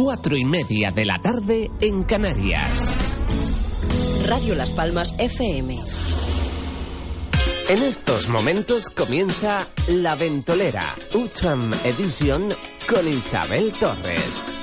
Cuatro y media de la tarde en Canarias. Radio Las Palmas FM. En estos momentos comienza La Ventolera, Ultram Edition con Isabel Torres.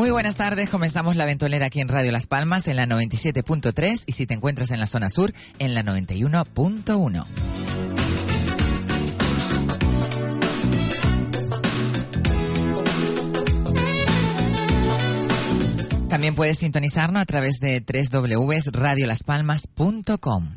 Muy buenas tardes, comenzamos la ventolera aquí en Radio Las Palmas en la 97.3 y si te encuentras en la zona sur en la 91.1. También puedes sintonizarnos a través de www.radiolaspalmas.com.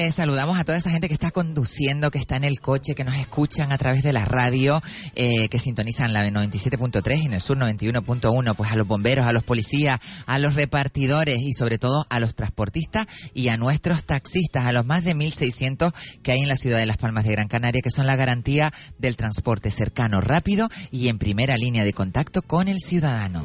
tarde saludamos a toda esa gente que está conduciendo, que está en el coche, que nos escuchan a través de la radio, eh, que sintonizan la 97.3 y en el sur 91.1, pues a los bomberos, a los policías, a los repartidores y sobre todo a los transportistas y a nuestros taxistas, a los más de 1.600 que hay en la ciudad de Las Palmas de Gran Canaria, que son la garantía del transporte cercano, rápido y en primera línea de contacto con el ciudadano.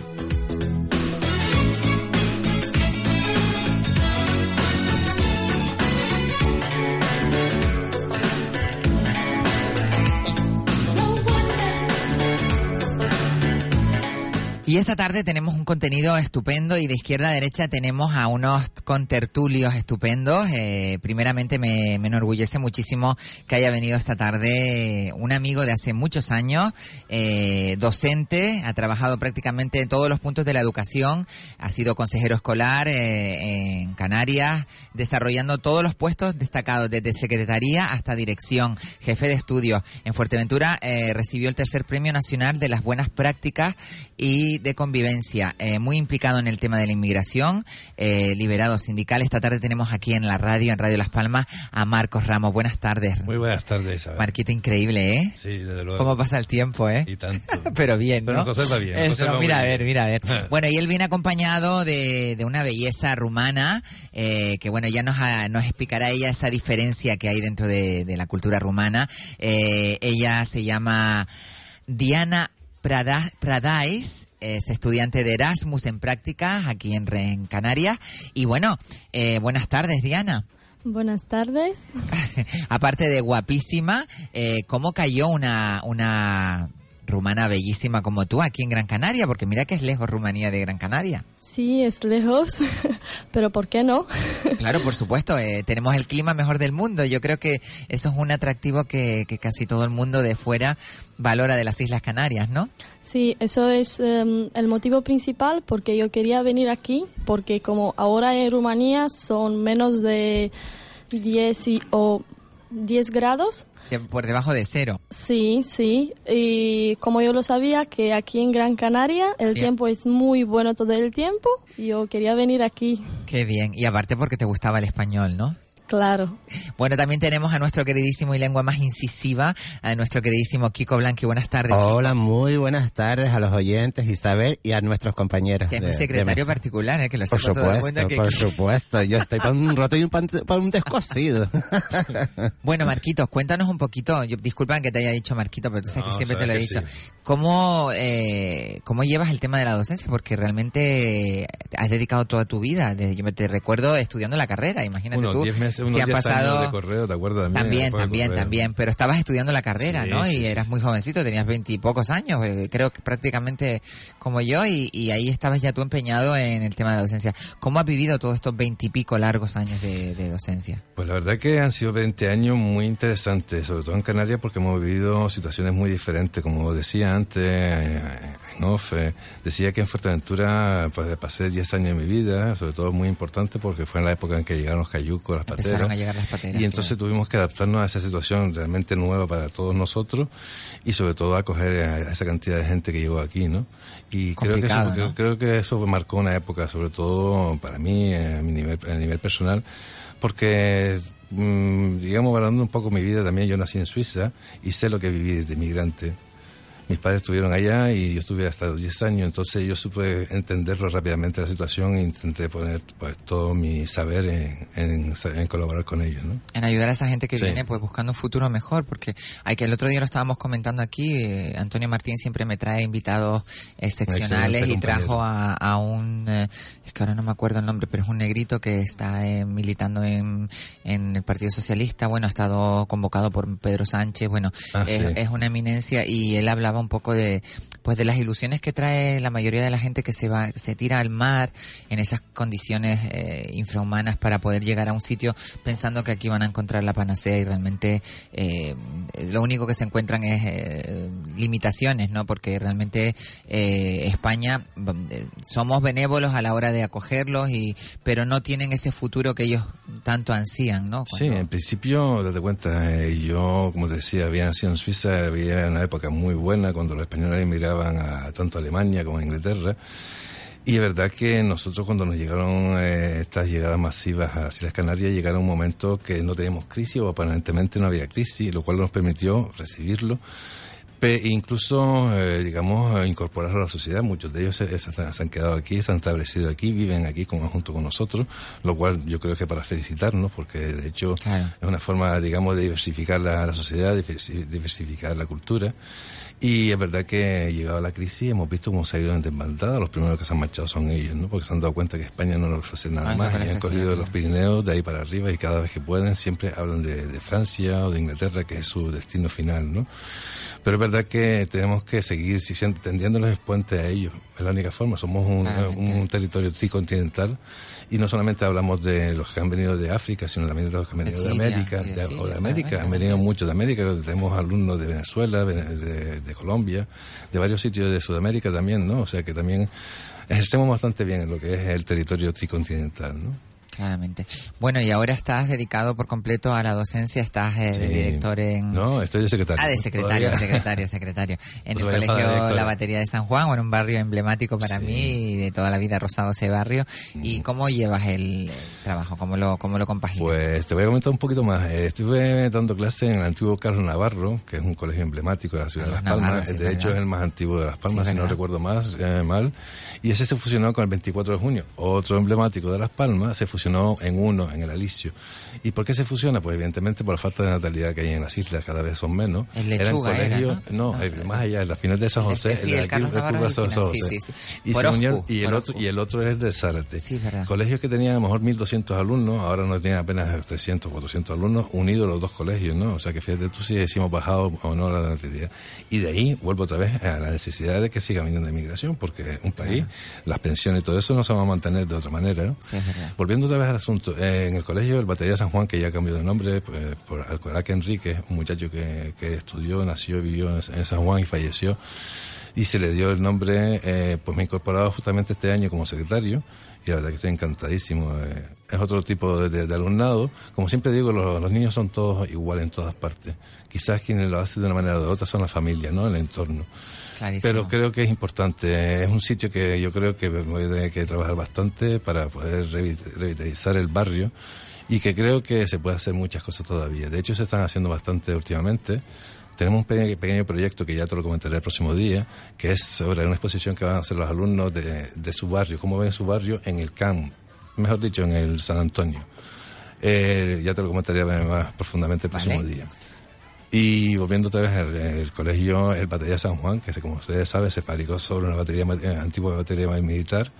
Y esta tarde tenemos un contenido estupendo y de izquierda a derecha tenemos a unos contertulios estupendos. Eh, primeramente me, me, enorgullece muchísimo que haya venido esta tarde un amigo de hace muchos años, eh, docente, ha trabajado prácticamente en todos los puntos de la educación, ha sido consejero escolar eh, en Canarias, desarrollando todos los puestos destacados desde secretaría hasta dirección, jefe de estudios. En Fuerteventura eh, recibió el tercer premio nacional de las buenas prácticas y de convivencia, eh, muy implicado en el tema de la inmigración, eh, liberado sindical. Esta tarde tenemos aquí en la radio, en Radio Las Palmas, a Marcos Ramos. Buenas tardes. Muy buenas tardes, Isabel. Marquita increíble, ¿eh? Sí, desde luego. ¿Cómo pasa el tiempo, eh? Y tanto. Pero bien, ¿no? Pero nos conserva bien. Eso, mira, a ver, mira, a ver. bueno, y él viene acompañado de, de una belleza rumana, eh, que bueno, ya nos, ha- nos explicará ella esa diferencia que hay dentro de, de la cultura rumana. Eh, ella se llama Diana Prada- Pradais, es estudiante de Erasmus en prácticas aquí en, en Canarias. Y bueno, eh, buenas tardes, Diana. Buenas tardes. Aparte de guapísima, eh, ¿cómo cayó una, una rumana bellísima como tú aquí en Gran Canaria? Porque mira que es lejos Rumanía de Gran Canaria. Sí, es lejos, pero ¿por qué no? Claro, por supuesto, eh, tenemos el clima mejor del mundo. Yo creo que eso es un atractivo que, que casi todo el mundo de fuera valora de las Islas Canarias, ¿no? Sí, eso es em, el motivo principal porque yo quería venir aquí, porque como ahora en Rumanía son menos de 10 y- o 10 grados. De- por debajo de cero. Sí, sí. Y como yo lo sabía que aquí en Gran Canaria el Bien. tiempo es muy bueno todo el tiempo, yo quería venir aquí, Qué bien. Y aparte porque te gustaba el español, ¿no? Claro. Bueno, también tenemos a nuestro queridísimo y lengua más incisiva, a nuestro queridísimo Kiko Blanqui. Buenas tardes. Hola, muy buenas tardes a los oyentes, Isabel, y a nuestros compañeros. Que es de- mi secretario particular, ¿eh? que lo Por todo supuesto, que- por supuesto. Yo estoy para un roto y un, pan- para un descosido. Bueno, Marquitos, cuéntanos un poquito. Yo, disculpan que te haya dicho Marquito, pero tú sabes No, que siempre te lo he dicho. sí. ¿Cómo, eh, ¿Cómo llevas el tema de la docencia? Porque realmente has dedicado toda tu vida. Desde- yo me te recuerdo estudiando la carrera, imagínate tú. 10 meses si han pasado de correo, ¿te acuerdas? También, también, también, pero estabas estudiando la carrera, ¿no? y eras muy jovencito, tenías veintipocos años, eh, creo que prácticamente como yo, y, y, ahí estabas ya tú empeñado en el tema de la docencia. ¿Cómo has vivido todos estos veintipico largos años de, de, docencia? Pues la verdad que han sido 20 años muy interesantes, sobre todo en Canarias, porque hemos vivido situaciones muy diferentes, como decía antes, eh, en off, eh, decía que en Fuerteventura pues, pasé 10 años de mi vida, sobre todo muy importante porque fue en la época en que llegaron los cayucos, las pateras. A llegar las pateras. Y entonces tuvimos que adaptarnos a esa situación realmente nueva para todos nosotros y sobre todo acoger a esa cantidad de gente que llegó aquí, ¿no? Y creo que, eso, creo, que eso marcó una época, sobre todo para mí, a, mi nivel, a nivel personal, porque mm, digamos, hablando un poco mi vida también, yo nací en Suiza y sé lo que vivir de migrante mis padres estuvieron allá y yo estuve hasta los 10 años, entonces yo supe entenderlo rápidamente la situación e intenté poner pues todo mi saber en, en, colaborar con ellos, ¿no? En ayudar a esa gente que viene pues buscando un futuro mejor, porque hay que el otro día lo estábamos comentando aquí, eh, Antonio Martín siempre me trae invitados excepcionales y trajo a, a un, eh, es que ahora no me acuerdo el nombre, pero es un negrito que está eh, militando en, en el Partido Socialista, bueno, ha estado convocado por Pedro Sánchez, bueno, ah, es, es una eminencia y él hablaba un poco de pues de las ilusiones que trae la mayoría de la gente que se va se tira al mar en esas condiciones eh, infrahumanas para poder llegar a un sitio pensando que aquí van a encontrar la panacea y realmente eh, lo único que se encuentran es eh, limitaciones no porque realmente España somos benévolos a la hora de acogerlos y pero no tienen ese futuro que ellos tanto ansían no sí en principio date cuenta yo como te decía había nacido en Suiza había una época muy buena cuando los españoles emigraban a tanto a Alemania como a Inglaterra. Y es verdad que nosotros cuando nos llegaron eh, estas llegadas masivas a las Islas Canarias, llegaron un momento que no teníamos crisis o aparentemente no había crisis, lo cual nos permitió recibirlo incluso, eh, digamos, incorporarlo a la sociedad. Muchos de ellos se, han quedado aquí, se han establecido aquí, viven aquí como, junto con nosotros, lo cual yo creo que para felicitarnos, porque de hecho es una forma, digamos, de diversificar la, la sociedad, diversificar la cultura. Y es verdad que llegado la crisis hemos visto cómo se ha ido en desbandada. Los primeros que se han marchado son ellos, ¿no? Porque se han dado cuenta que España no nos ofrece nada ah, más. Y han cogido los Pirineos de ahí para arriba y cada vez que pueden siempre hablan de, de Francia o de Inglaterra, que es su destino final, ¿no? Pero es verdad que tenemos que seguir tendiéndoles el puente a ellos. Es la única forma. Somos un, un territorio continental y no solamente hablamos de los que han venido de África, sino también de los que han venido de, América, de, o de América. Han venido muchos de América. Tenemos alumnos de Venezuela, de, de Colombia, de varios sitios de Sudamérica también, ¿no? O sea que también ejercemos bastante bien en lo que es el territorio tricontinental, ¿no? Claramente. Bueno, y ahora estás dedicado por completo a la docencia, estás eh, de director en... No, estoy de secretario. Ah, de secretario, secretario, secretario. En el colegio La Batería de San Juan, bueno, un barrio emblemático para mí y de toda la vida rosado ese barrio. ¿Y cómo llevas el, trabajo? ¿Cómo lo, cómo lo compaginas? Pues te voy a comentar un poquito más. Eh, estuve dando clase en el antiguo Carlos Navarro, que es un colegio emblemático de la ciudad de Las Palmas. de hecho, es el más antiguo de Las Palmas, si no recuerdo más, eh, mal. Y ese se fusionó con el 24 de junio, otro emblemático de Las Palmas, se fusionó en uno, en el Alicio. ¿Y por qué se fusiona? Pues evidentemente por la falta de natalidad que hay en las islas, cada vez son menos. El lechuga era, ¿no? no más allá, en la final de San José, sí, el, Carlos Sí, sí, sí. Y, y, el otro, y el otro es de Zárate. Sí, verdad. Colegios que tenían a lo mejor 1.200 alumnos, ahora no tienen apenas 300, 400 alumnos, unidos los dos colegios, ¿no? O sea que fíjate tú si decimos bajado o no la natalidad. Y de ahí vuelvo otra vez a la necesidad de que siga viniendo de inmigración, porque un país, las pensiones y todo eso no se va a mantener de otra manera, ¿no? Sí, es verdad. Volviendo otra vez al asunto, eh, en el colegio el Batería San Juan, que ya cambió de nombre, pues, por Alcoraque Enrique, un muchacho que, que estudió, nació, vivió en, San Juan y falleció, y se le dio el nombre, eh, pues me he incorporado justamente este año como secretario, y la verdad que estoy encantadísimo. Eh, es otro tipo de, alumnado. Como siempre digo, los, niños son todos iguales en todas partes. Quizás quienes lo hacen de una manera o de otra son la familia, ¿no? El entorno. Pero creo que es importante. Es un sitio que yo creo que voy a tener que trabajar bastante para poder revitalizar el barrio y que creo que se puede hacer muchas cosas todavía. De hecho, se están haciendo bastante últimamente. Tenemos un pequeño, proyecto que ya te lo comentaré el próximo día, que es sobre una exposición que van a hacer los alumnos de, de su barrio, cómo ven su barrio en el camp, mejor dicho, en el San Antonio. Eh, ya te lo comentaré más profundamente el próximo día. Y volviendo otra vez al colegio, el Batería San Juan, que como ustedes saben se fabricó sobre una batería eh, antigua batería militar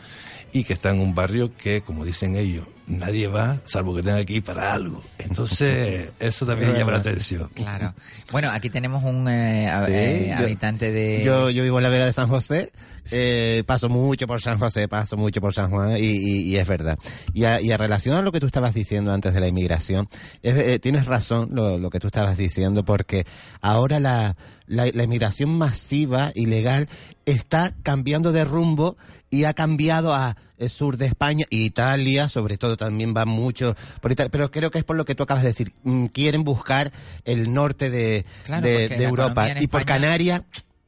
y que está en un barrio que, como dicen ellos, nadie va salvo que tenga que ir para algo. Entonces, eso también llama la atención. Claro. Bueno, aquí tenemos un eh, Sí, eh, yo- habitante de... Yo, yo vivo en la Vega de San José, eh, paso mucho por San José, paso mucho por San Juan y, y- y es verdad. Y a, y a relación a lo que tú estabas diciendo antes de la inmigración, es- eh, tienes razón lo, lo que tú estabas diciendo porque ahora la, la, la inmigración masiva, ilegal, está cambiando de rumbo y ha cambiado a el sur de España, Italia, sobre todo también va mucho por Italia, pero creo que es por lo que tú acabas de decir, mm, quieren buscar el norte de, Claro, de, porque de la Europa y por Canarias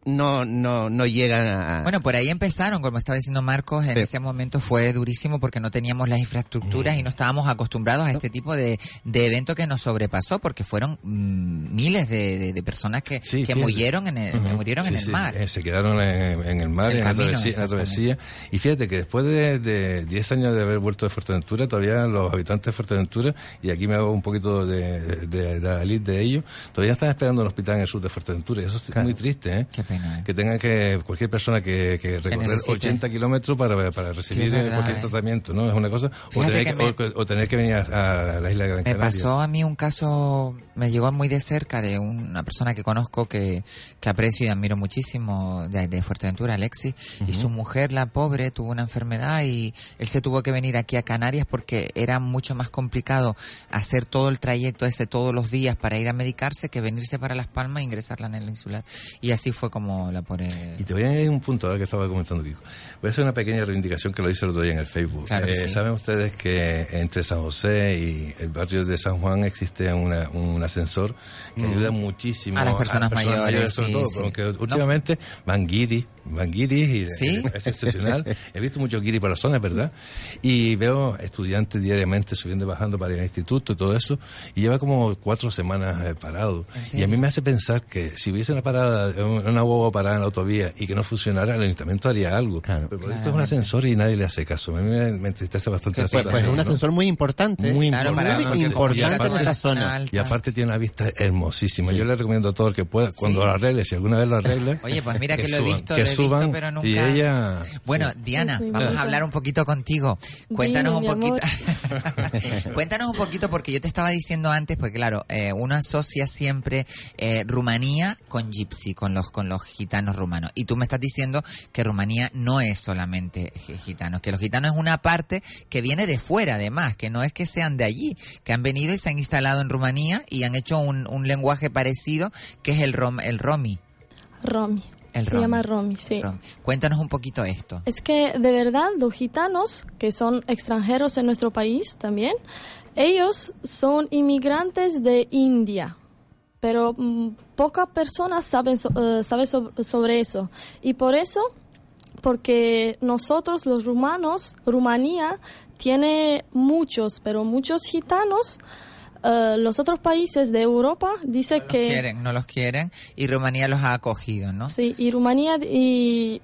no, no, no llegan a... Bueno, por ahí empezaron, como estaba diciendo Marcos, en Sí. ese momento fue durísimo porque no teníamos las infraestructuras y no estábamos acostumbrados a este tipo de, de evento que nos sobrepasó porque fueron mm, miles de, de- de personas que, Sí, que murieron en el, Ujú. murieron en el mar. eh, se quedaron en, en el mar, El en, la travesía, en la travesía. Y fíjate que después de, de 10 años de haber vuelto de Fuerteventura, todavía los habitantes de Fuerteventura, y aquí me hago un poquito de, la elite de ellos, todavía están esperando un hospital en el sur de Fuerteventura. Y eso es muy triste, ¿eh? Qué pena. ¿Eh? Que tenga que, cualquier persona que, que recorrer necesite. 80 kilómetros para, para recibir es verdad, cualquier ¿eh? tratamiento, ¿no? Es una cosa. O tener que me- o- o tener que venir a, a la isla de Gran Me Canaria. pasó a mí un caso, me llegó muy de cerca de una persona que conozco que, que aprecio y admiro muchísimo de, de Fuerteventura, Alexis, y su mujer, la pobre, tuvo una enfermedad y él se tuvo que venir aquí a Canarias porque era mucho más complicado hacer todo el trayecto ese todos los días para ir a medicarse que venirse para Las Palmas e ingresarla en el insular. Y así fue como la pobre... Y te voy a añadir un punto ahora que estaba comentando Kiko. Voy a hacer una pequeña reivindicación que lo hice el otro día en el Facebook. Claro Eh, sí. Saben ustedes que entre San José y el barrio de San Juan existe una- un ascensor que ayuda muchísimo A las personas mayores, sobre sí, todo, sí. porque No- últimamente van guiris, van guiris y ¿Sí? es excepcional. He visto muchos guiris por la zona, ¿verdad? Y veo estudiantes diariamente subiendo y bajando para ir al instituto y todo eso, y lleva como cuatro semanas eh, parado. ¿En Y a mí me hace pensar que si hubiese una parada, una huevo parada en la autovía y que no funcionara, el ayuntamiento haría algo. Claro. Pero por esto es un ascensor y nadie le hace caso. A mí me, me entristece bastante pues, pues es un situación, ¿no? ascensor muy importante. Muy Claro, importante. para- importante porque en aparte esa la zona. alta. Y aparte tiene una vista hermosísima. Sí. Yo le recomiendo a todo el que pueda, cuando lo arregle, si alguna vez lo arregle. Oye, pues mira que lo he visto, que visto, pero nunca- Y ella. Bueno, Diana, vamos a hablar un poquito contigo. Cuéntanos Dime, un poquito. Cuéntanos un poquito porque yo te estaba diciendo antes, porque claro, eh, uno asocia siempre eh, Rumanía con Gypsy, con los con los gitanos rumanos. Y tú me estás diciendo que Rumanía no es solamente gi- gitanos, que los gitanos es una parte que viene de fuera, además, que no es que sean de allí, que han venido y se han instalado en Rumanía y han hecho un, un lenguaje parecido, que es el rom, el romi. Romy. El Se llama Romy, sí. Cuéntanos un poquito esto. Es que de verdad los gitanos, que son extranjeros en nuestro país también, ellos son inmigrantes de India, pero mm, pocas personas saben, so- eh, saben so- sobre eso. Y por eso, porque nosotros los rumanos, Rumanía tiene muchos, pero muchos gitanos, eh, los otros países de Europa dice No que... los quieren, no los quieren y Rumanía los ha acogido, ¿no? Sí, y Rumanía y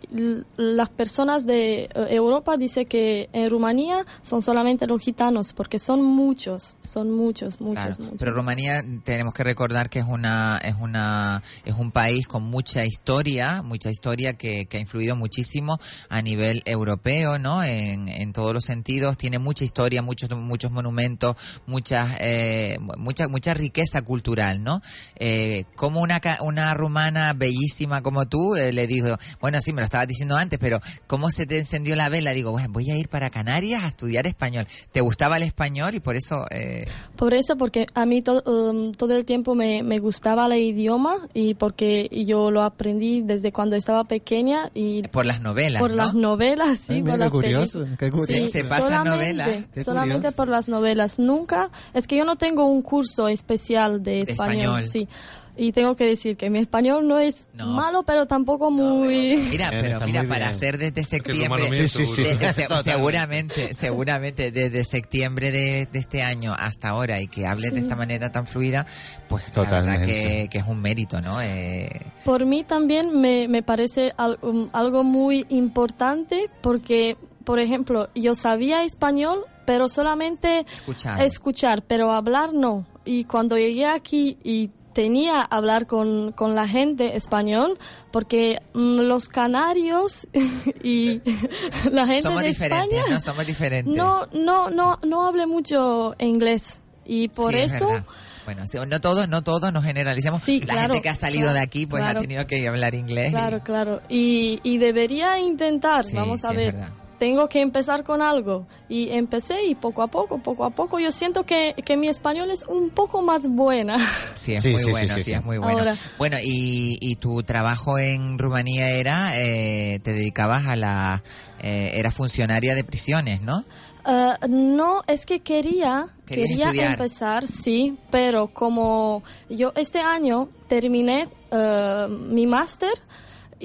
las personas de eh, Europa dice que en Rumanía son solamente los gitanos, porque son muchos, son muchos, muchos, Claro, muchos. pero Rumanía tenemos que recordar que es una es una es un país con mucha historia, mucha historia que, que ha influido muchísimo a nivel europeo, ¿no? En, en todos los sentidos tiene mucha historia, muchos muchos monumentos, muchas eh, mucha mucha riqueza cultural, ¿no? Eh, como una una rumana bellísima como tú eh, le dijo, bueno sí me lo estabas diciendo antes, pero cómo se te encendió la vela, digo, bueno voy a ir para Canarias a estudiar español. ¿Te gustaba el español y por eso eh, Por eso, porque a mí to- um, todo el tiempo me, me gustaba el idioma y porque yo lo aprendí desde cuando estaba pequeña y por las novelas, por ¿no? las novelas, sí, Ay, mira por qué las curioso, qué curioso. Sí, Se pasa solamente, novelas. Solamente curioso. por las novelas. Nunca, es que yo no tengo un curso especial de español, español. sí. Y tengo que decir que mi español no es No. malo, pero tampoco muy... Mira, Bien, pero está mira, muy para bien. hacer desde septiembre, mío, Sí, sí, seguro. sí. de- se- Totalmente. seguramente, seguramente desde septiembre de, de este año hasta ahora y que hables de esta manera tan fluida, pues la verdad Totalmente. que, que es un mérito, ¿no? Eh, Por mí también me, me parece al- um, algo muy importante porque, por ejemplo, yo sabía español, pero solamente escuchar. escuchar, pero hablar no. Y cuando llegué aquí y tenía hablar con, con la gente español porque mm, los canarios y la gente Somos de España ¿no? Somos diferentes. no no no no hable mucho inglés y por Sí, es eso verdad. Bueno, no todos, no todos, nos generalizamos. Sí, la claro, gente que ha salido claro, de aquí pues claro. ha tenido que hablar inglés. y- Claro, claro. Y, y debería intentar, Sí, vamos a es ver. Tengo que empezar con algo. Y empecé y poco a poco, poco a poco, yo siento que, que mi español es un poco más buena. Sí, es Sí, muy sí, bueno, sí, sí, sí. es muy bueno. Ahora- Bueno, y, y tu trabajo en Rumanía era, eh, te dedicabas a la, eh, era funcionaria de prisiones, ¿no? Ah, no, es que quería, quería estudiar. empezar, sí, pero como yo este año terminé ah, mi máster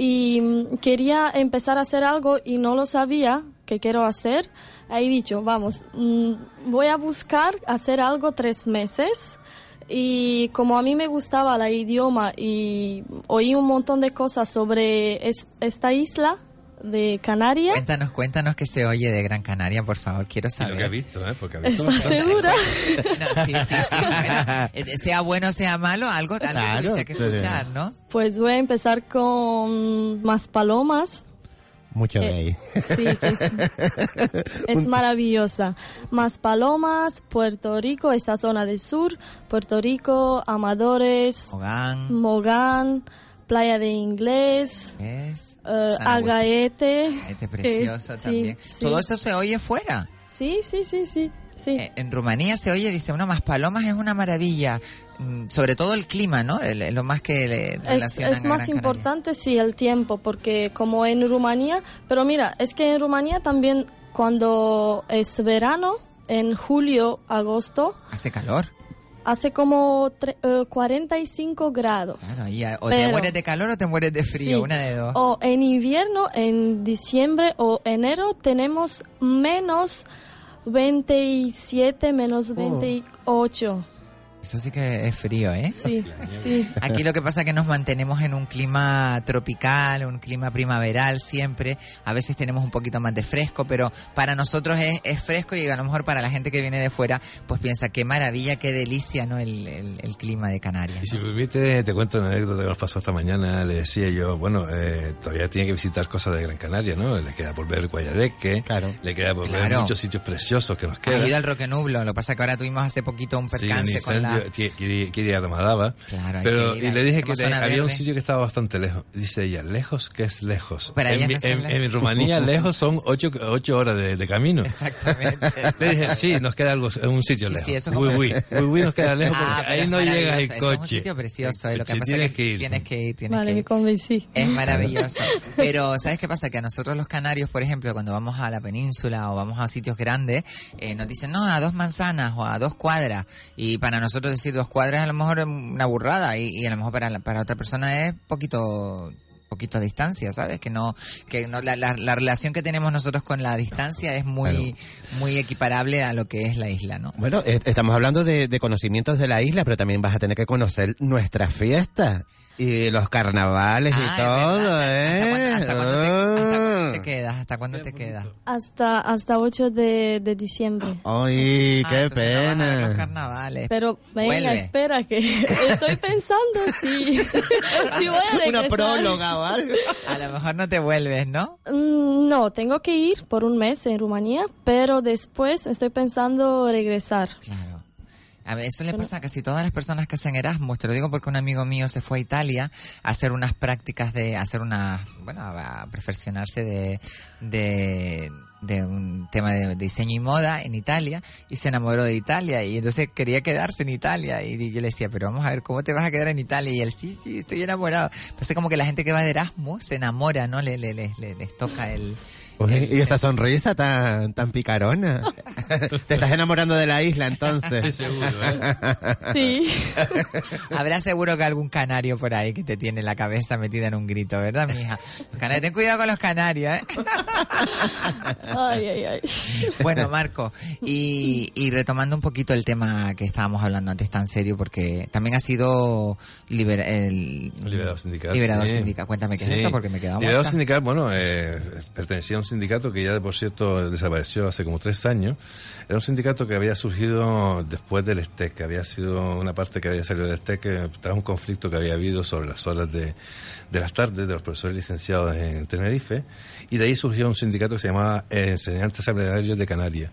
y mm, quería empezar a hacer algo y no lo sabía que quiero hacer, he dicho, vamos, mm, voy a buscar hacer algo tres meses. Y como a mí me gustaba la idioma y oí un montón de cosas sobre es- esta isla de Canarias, Cuéntanos, cuéntanos qué se oye de Gran Canaria, por favor, quiero Y lo que ha saber. visto, ¿eh? Porque ha visto ¿estás segura? No, sí, sí, sí. bueno, eh, sea bueno, sea malo, algo, algo Claro, que escuchar, ¿no? Pues voy a empezar con más palomas. Mucho Eh, gay. Sí, es, es maravillosa. Más palomas, Puerto Rico, esa zona del sur, Puerto Rico, Amadores, Mogán, Mogán, Playa de Inglés, es Agustín. Agaete. Este precioso Es- también. sí. Todo eso se oye fuera. Sí, sí, sí, sí. sí. Eh, En Rumanía se oye, dice, uno más palomas es una maravilla. Mm, Sobre todo el clima, ¿no? Lo más que le Es, relacionan es a más Gran Canaria. importante, sí, el tiempo, porque como en Rumanía, pero mira, es que en Rumanía también cuando es verano, en julio, agosto, Hace calor. Hace como tre- eh, 45 grados. Claro, ah, o te mueres de calor o te mueres de frío, Sí. una de dos. O en invierno, en diciembre o enero, tenemos menos 27, Oh. menos 28. Eso sí que es frío, ¿eh? Sí, sí. Aquí lo que pasa es que nos mantenemos en un clima tropical, un clima primaveral siempre. A veces tenemos un poquito más de fresco, pero para nosotros es, es fresco y a lo mejor para la gente que viene de fuera, pues piensa qué maravilla, qué delicia, ¿no? El, el- el clima de Canarias. Y si me permite, te cuento una anécdota que nos pasó esta mañana. Le decía yo, bueno, eh, todavía tiene que visitar cosas de Gran Canaria, ¿no? Le queda por ver Guayadeque, Claro. le queda por ver muchos sitios preciosos que nos Has ido quedan. al Roque Nublo, lo que pasa es que ahora tuvimos hace poquito un percance con la... incendio, qui- quiere, quiere ir a Ramadaba. Claro, hay pero que ir y le dije que había un sitio que estaba bastante lejos. Dice ella, lejos, ¿qué es lejos? Pero en, no mi- en- lejos. en Rumanía lejos son ocho, ocho horas de, de camino. Exactamente. Le dije, sí, nos queda algo, un sitio Sí, lejos. sí, eso uy, como- uy, uy, uy, nos queda lejos porque Ah, pero ahí no llega el eso Es un coche. sitio precioso, eh, lo que Sí, pasa tienes es que, que ir. tienes que ir, tienes Vale, que me ir. convencí. Es maravilloso. Pero, ¿sabes qué pasa? Que a nosotros los canarios, por ejemplo, cuando vamos a la península o vamos a sitios grandes, eh, nos dicen, no, a dos manzanas o a dos cuadras. Y para nosotros decir dos cuadras a lo mejor es una burrada y, y a lo mejor para, la- para otra persona es poquito poquito distancia, ¿sabes? Que no, que no, la, la, la relación que tenemos nosotros con la distancia es muy, muy equiparable a lo que es la isla, ¿no? Bueno, eh, estamos hablando de, de conocimientos de la isla, pero también vas a tener que conocer nuestras fiestas y los carnavales Ah, y es todo, verdad. ¿eh? ¿Hasta hasta cuándo te, Ah. quedas? ¿Hasta cuándo te quedas? Hasta, hasta 8 de, de diciembre. Ay, Ah, qué entonces no vas a ver los pena. carnavales. Pero venga, Vuelve. espera, que estoy pensando si, si voy a regresar. Una próloga o algo. A lo mejor no te vuelves, ¿no? Mm, No, tengo que ir por un mes en Rumanía, pero después estoy pensando regresar. Claro. A ver, eso le pasa a casi todas las personas que hacen Erasmus. Te lo digo porque un amigo mío se fue a Italia a hacer unas prácticas de, a hacer unas, bueno, a perfeccionarse de, de, de un tema de diseño y moda en Italia y se enamoró de Italia y entonces quería quedarse en Italia y yo le decía, pero vamos a ver, ¿cómo te vas a quedar en Italia? Y él, sí, sí, estoy enamorado. Es como que la gente que va de Erasmus se enamora, ¿no? Le, le, le- le- les toca el... Uy, y esa sonrisa tan, tan picarona. Te estás enamorando de la isla Estoy entonces. seguro, ¿eh? Sí. Habrá seguro que algún canario por ahí que te tiene la cabeza metida en un grito, ¿verdad, mija? Los canarios, ten cuidado con los canarios, ¿eh? Ay, ay, ay. Bueno, Marco, y, y retomando un poquito el tema que estábamos hablando antes tan serio, porque también ha sido libera- el Liberador sindical. Liberador sí. sindical. Cuéntame qué es eso, porque me Liberador muerta. sindical, bueno, eh, pertenecía a un sindicato que ya, por cierto, desapareció hace como tres años. Era un sindicato que había surgido después del STEC, que había sido una parte que había salido del STEC eh, tras un conflicto que había habido sobre las horas de, de las tardes de los profesores licenciados en Tenerife. Y de ahí surgió un sindicato que se llamaba Enseñantes Agrarios de Canarias.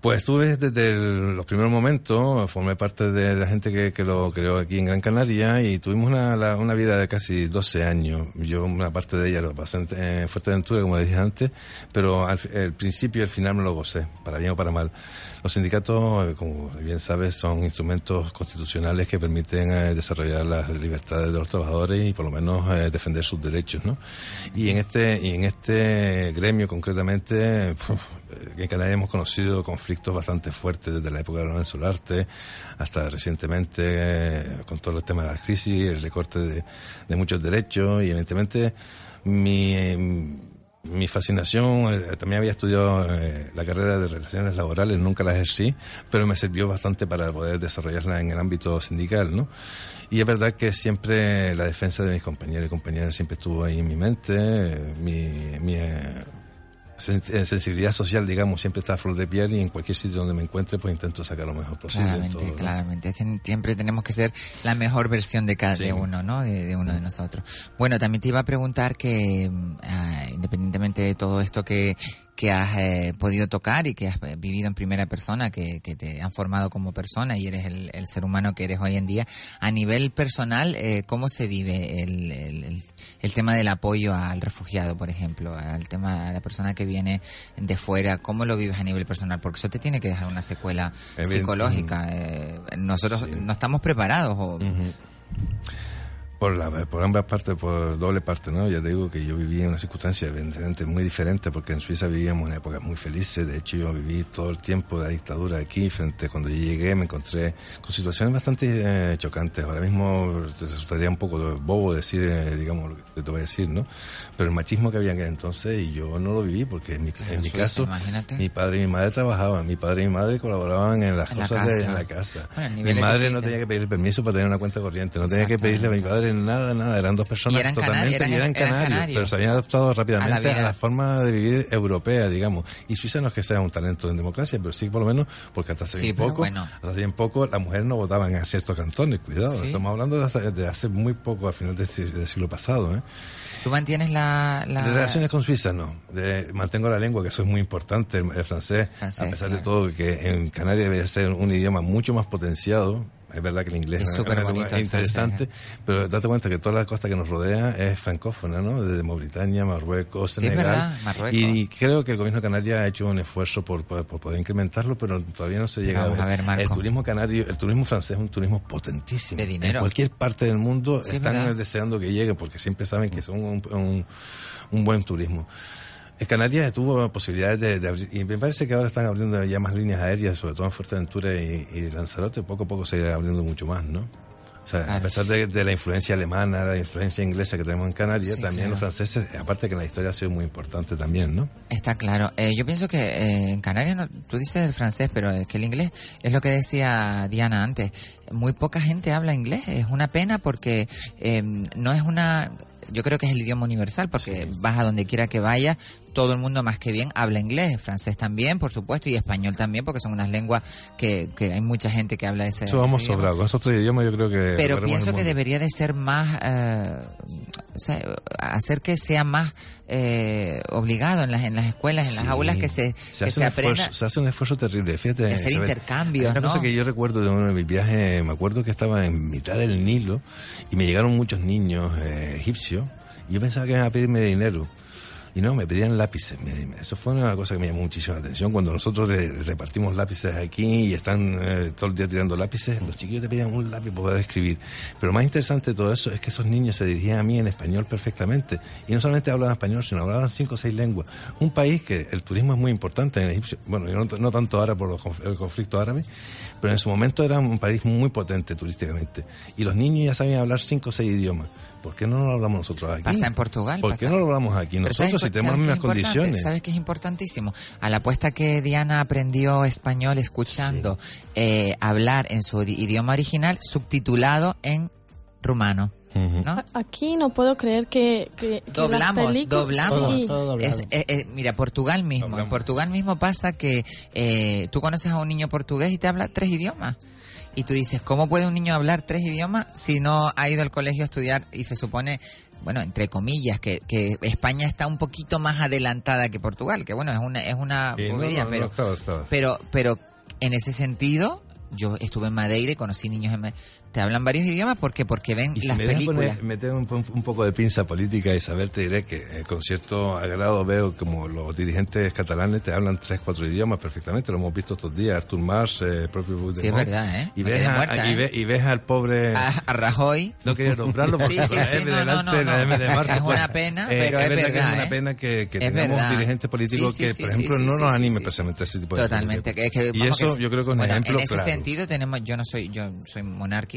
Pues estuve desde los primeros momentos, formé parte de la gente que, que, lo creó aquí en Gran Canaria y tuvimos una, una vida de casi 12 años. Yo una parte de ella lo pasé en, Fuerteventura, como dije antes, pero al el principio y el final me lo gocé, para bien o para mal. Los sindicatos, eh, como bien sabes, son instrumentos constitucionales que permiten eh, desarrollar las libertades de los trabajadores y por lo menos eh, defender sus derechos, ¿no? Y en este y en este gremio concretamente, en Canarias hemos conocido conflictos bastante fuertes desde la época de Lorenzo Solarte hasta recientemente con todo el tema de la crisis, el recorte de, de muchos derechos y evidentemente mi mi fascinación, eh, también había estudiado eh, la carrera de relaciones laborales, nunca la ejercí, pero me sirvió bastante para poder desarrollarla en el ámbito sindical, ¿no? Y es verdad que siempre la defensa de mis compañeros y compañeras siempre estuvo ahí en mi mente, eh, mi, mi sensibilidad social, digamos, siempre está a flor de piel y en cualquier sitio donde me encuentre, pues intento sacar lo mejor posible. Claramente, claramente. Siempre tenemos que ser la mejor versión de cada uno, ¿no? De, uno de nosotros. Bueno, también te iba a preguntar que, ah, independientemente de todo esto que, que has eh, podido tocar y que has eh, vivido en primera persona, que, que te han formado como persona y eres el, el, ser humano que eres hoy en día. A nivel personal, eh, ¿cómo se vive el, el, el, tema del apoyo al refugiado, por ejemplo, al tema de la persona que viene de fuera? ¿Cómo lo vives a nivel personal? Porque eso te tiene que dejar una secuela psicológica. Eh, nosotros no estamos preparados. O, por, la, por ambas partes, por doble parte, ¿no? Ya te digo que yo viví en una circunstancia evidentemente muy diferente porque en Suiza vivíamos una época muy feliz. De hecho, yo viví todo el tiempo de la dictadura aquí. Frente cuando yo llegué me encontré con situaciones bastante eh, chocantes. Ahora mismo te resultaría un poco bobo decir, eh, digamos, lo que te voy a decir, ¿no? Pero el machismo que había en aquel entonces y yo no lo viví porque en mi, en mi caso mi padre y mi madre trabajaban. Mi padre y mi madre colaboraban en las cosas de en la casa. mi madre no tenía que pedir permiso para tener una cuenta corriente. No tenía que pedirle a mi padre nada, nada, eran dos personas totalmente, eran, eran, canarios, pero se habían adaptado rápidamente a la, forma de vivir europea, digamos. Y Suiza no es que sea un talento en democracia, pero sí por lo menos, porque hasta hace bien poco, hasta hace bien poco, las mujeres no votaban en ciertos cantones, cuidado, estamos hablando de hace, de hace, muy poco, a final del, siglo pasado, ¿eh? ¿Tú mantienes la, la... De relaciones con Suiza, no. De, mantengo la lengua, que eso es muy importante, el, francés, a pesar de todo, que en Canarias debe ser un idioma mucho más potenciado, es verdad que el inglés es, súper interesante, pero date cuenta que toda la costa que nos rodea es francófona, ¿no? Desde Mauritania, Marruecos, Senegal. Y creo que el gobierno de Canarias ha hecho un esfuerzo por, poder incrementarlo, pero todavía no se llega a ver. El turismo canario, el turismo francés es un turismo potentísimo. De dinero. En cualquier parte del mundo están deseando que llegue porque siempre saben que son un, un buen turismo. Canarias tuvo posibilidades de, abrir, y me parece que ahora están abriendo ya más líneas aéreas, sobre todo en Fuerteventura y, y Lanzarote, poco a poco se irá abriendo mucho más, ¿no? O sea, a pesar de, la influencia alemana, la influencia inglesa que tenemos en Canarias, también los franceses, aparte que la historia ha sido muy importante también, ¿no? Está claro. Eh, yo pienso que eh, en Canarias, no, tú dices el francés, pero es que el inglés es lo que decía Diana antes. Muy poca gente habla inglés. Es una pena porque eh, no es una yo creo que es el idioma universal porque vas a donde quiera que vayas, todo el mundo más que bien habla inglés, francés también, por supuesto, y español también, porque son unas lenguas que, que hay mucha gente que habla ese. Eso vamos sobrados, es otro idioma yo creo que. Pero pienso que debería de ser más, eh, o sea, hacer que sea más eh, obligado en las, en las escuelas, en las aulas, que se, se que se aprenda. se hace un esfuerzo terrible, fíjate. Hacer intercambios, Una cosa que yo recuerdo de uno de mis viajes, me acuerdo que estaba en mitad del Nilo y me llegaron muchos niños eh, egipcios y yo pensaba que iban a pedirme dinero y no, me pedían lápices. Eso fue una cosa que me llamó muchísimo la atención. Cuando nosotros repartimos lápices aquí y están eh, todo el día tirando lápices, los chiquillos te pedían un lápiz para poder escribir. Pero más interesante de todo eso es que esos niños se dirigían a mí en español perfectamente. Y no solamente hablaban español, sino hablaban cinco o seis lenguas. Un país que el turismo es muy importante en Egipto, bueno, no, no tanto ahora por el conflicto árabe, pero en su momento era un país muy potente turísticamente. Y los niños ya sabían hablar cinco o seis idiomas. ¿Por qué no lo hablamos nosotros aquí? Pasa en Portugal. ¿Por qué no lo hablamos aquí nosotros si tenemos las mismas condiciones? ¿Sabes que es importantísimo? A la apuesta que Diana aprendió español escuchando eh, hablar en su idioma original, subtitulado en rumano. ¿no? Aquí no puedo creer que, que, que Doblamos, películas- doblamos. Sí. Todo. Es- eh, eh, mira, Portugal mismo. En Doblamos. Portugal mismo pasa que eh, tú conoces a un niño portugués y te habla tres idiomas. Y tú dices, ¿cómo puede un niño hablar tres idiomas si no ha ido al colegio a estudiar y se supone, bueno, entre comillas, que, que España está un poquito más adelantada que Portugal? Que bueno, es una, es una Sí, bobería, no, no, pero, estaba- estaba. pero, pero en ese sentido, yo estuve en Madeira y conocí niños en Madeira. Te hablan varios idiomas porque porque ven Y si las me películas. poner- meter un, un poco de pinza política, Isabel, te diré que eh, con cierto agrado veo como los dirigentes catalanes te hablan tres, cuatro idiomas perfectamente. Lo hemos visto estos días, Artur Mas, eh, el propio Sí, es Puigdemont. verdad, ¿eh? Y ves, a- muerta, y, ¿eh? ve- y ves al pobre... a, a Rajoy. No quería nombrarlo porque Sí, sí, la M no, delante, no, no, la M de. Marta, Es una pena, eh, pero es verdad que es una ¿eh? pena que, que tengamos verdad. dirigentes políticos que, por ejemplo, no nos sí. precisamente a ese tipo de Totalmente. Que, políticas. que, y eso yo creo que es un ejemplo En ese sentido tenemos, yo no soy, yo soy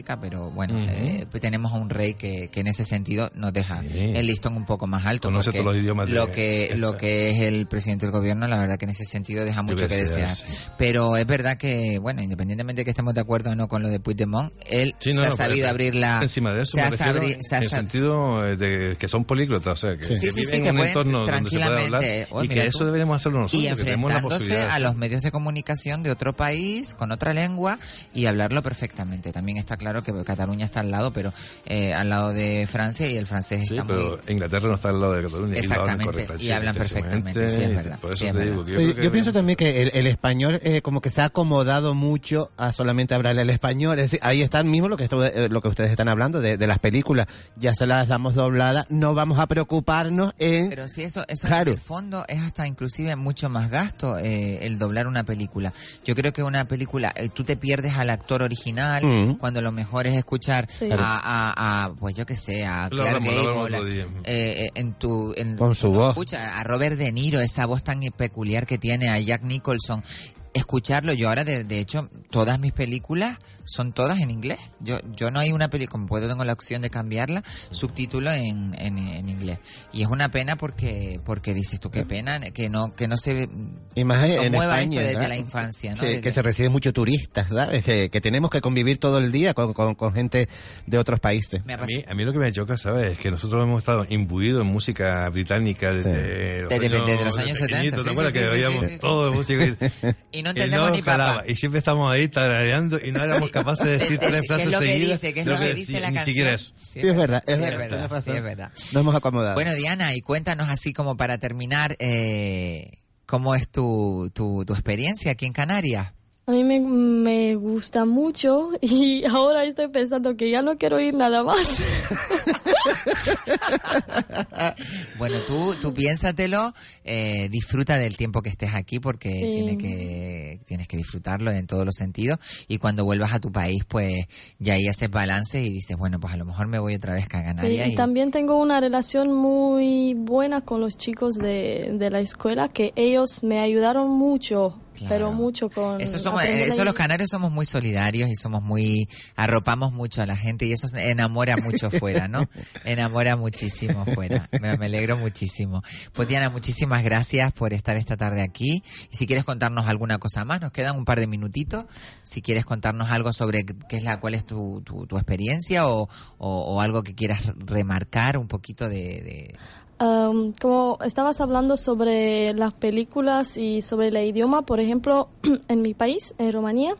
pero bueno, eh, pues tenemos a un rey que, que en ese sentido nos deja Sí. el listón un poco más alto. Conoce todos los idiomas de- Lo que, lo que es el presidente del gobierno, la verdad que en ese sentido deja mucho que desear. sí. Pero es verdad que, bueno, independientemente de que estemos de acuerdo o no con lo de Puigdemont, él Sí, no, se ha no, sabido abrir la... Encima de eso, se me se en el sentido eh, de que son políglotas, o sea, que, Sí. que viven en un entorno donde se puede hablar y que tú. eso deberíamos hacerlo nosotros, y la enfrentándose a los medios de comunicación de otro país con otra lengua y hablarlo perfectamente. También está claro que Cataluña está al lado, pero eh, al lado de Francia y el francés Sí, está pero muy... Inglaterra no está al lado de Cataluña. y lo hablan Exactamente, y hablan perfectamente, sí, es verdad, Por eso sí, es te verdad. digo que yo, que pienso también que el, el español eh, como que se ha acomodado mucho a solamente hablarle al español. Es decir, ahí está mismo lo que, esto- eh, lo que ustedes están hablando de, de las películas. Ya se las damos dobladas, no vamos a preocuparnos en... Pero sí, eso, eso Claro. en el fondo es hasta inclusive mucho más gasto eh, el doblar una película. Yo creo que una película, eh, tú te pierdes al actor original Mm. cuando lo mejor es escuchar Sí. a, a, a, pues yo qué sé, a Clark Gable, eh, eh, en tu... En, Con su voz. Escucha, a Robert De Niro, esa voz tan peculiar que tiene, a Jack Nicholson. Escucharlo, yo ahora, de, de hecho, todas mis películas son todas en inglés. Yo yo no hay una película, como puedo, tengo la opción de cambiarla, subtítulo en, en, en inglés. Y es una pena porque porque dices tú, qué pena que no que no se Y más en promueva España, esto desde la infancia, ¿no? Que, Desde- que se reciben muchos turistas, ¿sabes? Que, que tenemos que convivir todo el día con, con- con gente de otros países. me ha A mí, a mí lo que me choca, ¿sabes? Es que nosotros hemos estado imbuidos en música británica desde, los, Desde- años, desde los años 70, pequeñitos, sí, ¿Te acuerdas sí, que oíamos todo música? Y no Y entendemos ni jalaba. papá. Y siempre estamos ahí tarareando y no éramos capaces de decir ¿Qué tres es frases lo que seguidas. dice? ¿Qué es lo que dice la Ni canción? siquiera eso. Sí, es verdad, es sí, verdad, es es verdad. Nos hemos acomodado. Bueno, Diana, y cuéntanos así como para terminar, eh, ¿cómo es tu, tu, tu experiencia aquí en Canarias? A mí me, me gusta mucho y ahora estoy pensando que ya no quiero ir nada más. Bueno, tú, tú piénsatelo, eh, disfruta del tiempo que estés aquí porque Sí. tiene que, tienes que disfrutarlo en todos los sentidos y cuando vuelvas a tu país, pues ya ahí haces balance y dices, bueno, pues a lo mejor me voy otra vez a Sí, Canarias. y también tengo una relación muy buena con los chicos de, de la escuela, que ellos me ayudaron mucho, Claro. pero mucho con... Eso somos, aprender eso los canarios somos muy solidarios y somos muy, arropamos mucho a la gente y eso enamora mucho fuera, ¿no? Enamora muchísimo fuera. Me, me alegro muchísimo. Pues Diana, muchísimas gracias por estar esta tarde aquí. Y si quieres contarnos alguna cosa más, nos quedan un par de minutitos. Si quieres contarnos algo sobre qué es la, cuál es tu, tu, tu experiencia o, o, o algo que quieras remarcar un poquito de, de- Um, como estabas hablando sobre las películas y sobre el idioma, por ejemplo, en mi país, en Rumanía,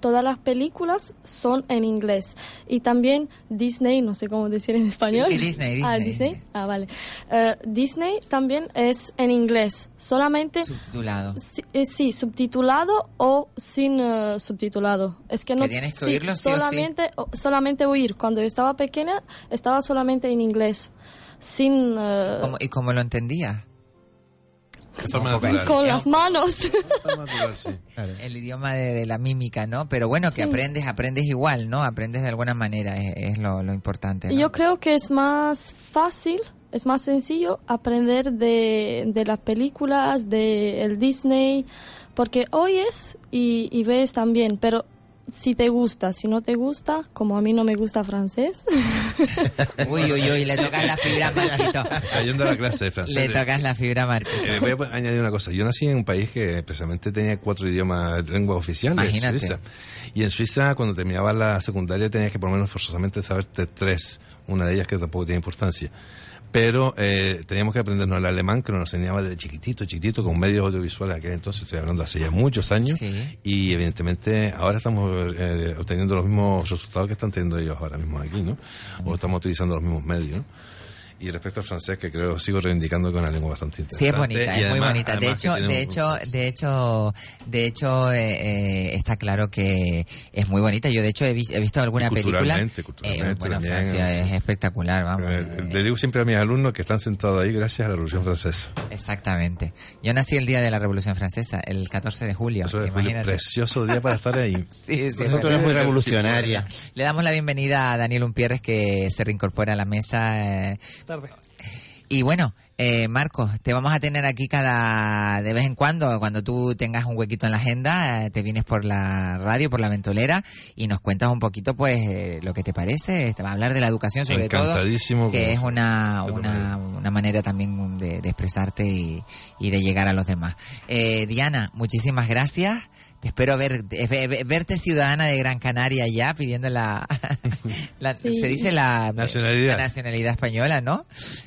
todas las películas son en inglés. Y también Disney, no sé cómo decir en español. Sí, Disney, Ah, Disney. Disney. Ah, vale. Eh, Disney también es en inglés. Solamente... subtitulado. Sí, eh, sí, subtitulado o sin eh, subtitulado. Es que no Que tienes que oírlo sí o sí. solamente o- solamente oír. Cuando yo estaba pequeña estaba solamente en inglés, sin ¿Cómo- ¿Y cómo lo natural. con las manos. De forma natural, sí. Claro. El idioma de, de la mímica, ¿no? Pero bueno, que Sí. aprendes, aprendes igual, ¿no? Aprendes de alguna manera, es, es lo, lo importante. Yo creo que es más fácil, es más sencillo aprender de, de las películas, de el Disney, porque oyes y, y ves también, pero si te gusta, si no te gusta, como a mí no me gusta francés. uy, uy, uy, le tocas la fibra Marquito. Yendo a la clase de francés. Le tocas la fibra Marquito. Eh, voy a añadir una cosa. Yo nací en un país que precisamente tenía cuatro idiomas, lengua oficiales. Imagínate. Suiza. Y en Suiza, cuando terminabas la secundaria, tenías que por lo menos forzosamente saberte tres. Una de ellas que tampoco tiene importancia pero eh, teníamos que aprendernos el alemán que nos enseñaba desde chiquitito, chiquitito, con medios audiovisuales aquel entonces, estoy hablando hace ya muchos años, Sí. y evidentemente ahora estamos eh, obteniendo los mismos resultados que están teniendo ellos ahora mismo aquí, ¿no? O estamos utilizando los mismos medios, ¿no? Y respecto al francés, que creo sigo reivindicando que es una lengua bastante interesante. Sí, es bonita, y es muy además- bonita. De además que hecho, de un- hecho, de hecho, de hecho, eh, eh, está claro que es muy bonita. Yo de hecho he, vi- he visto alguna Y película. culturalmente, culturalmente Eh, bueno, también. Francia es espectacular, vamos. Eh, le digo siempre a mis alumnos que están sentados ahí gracias a la Revolución Francesa. Exactamente. Yo nací el día de la Revolución Francesa, el 14 de julio. Eso es un precioso día para estar ahí. Sí, sí, tú eres muy revolucionaria. Le damos la bienvenida a Daniel Umpierres que se reincorpora a la mesa. eh. Y bueno, eh, Marcos, te vamos a tener aquí cada de vez en cuando, cuando tú tengas un huequito en la agenda, eh, te vienes por la radio, por la ventolera y nos cuentas un poquito, pues, eh, lo que te parece. Te va a hablar de la educación sobre todo, que es como- una, una, una manera también de, de expresarte y, y de llegar a los demás. Eh, Diana, muchísimas gracias. Te espero ver, eh, ve- ve- verte ciudadana de Gran Canaria ya pidiendo la, la- Sí. se dice la Nacionalidad. la nacionalidad española, ¿no?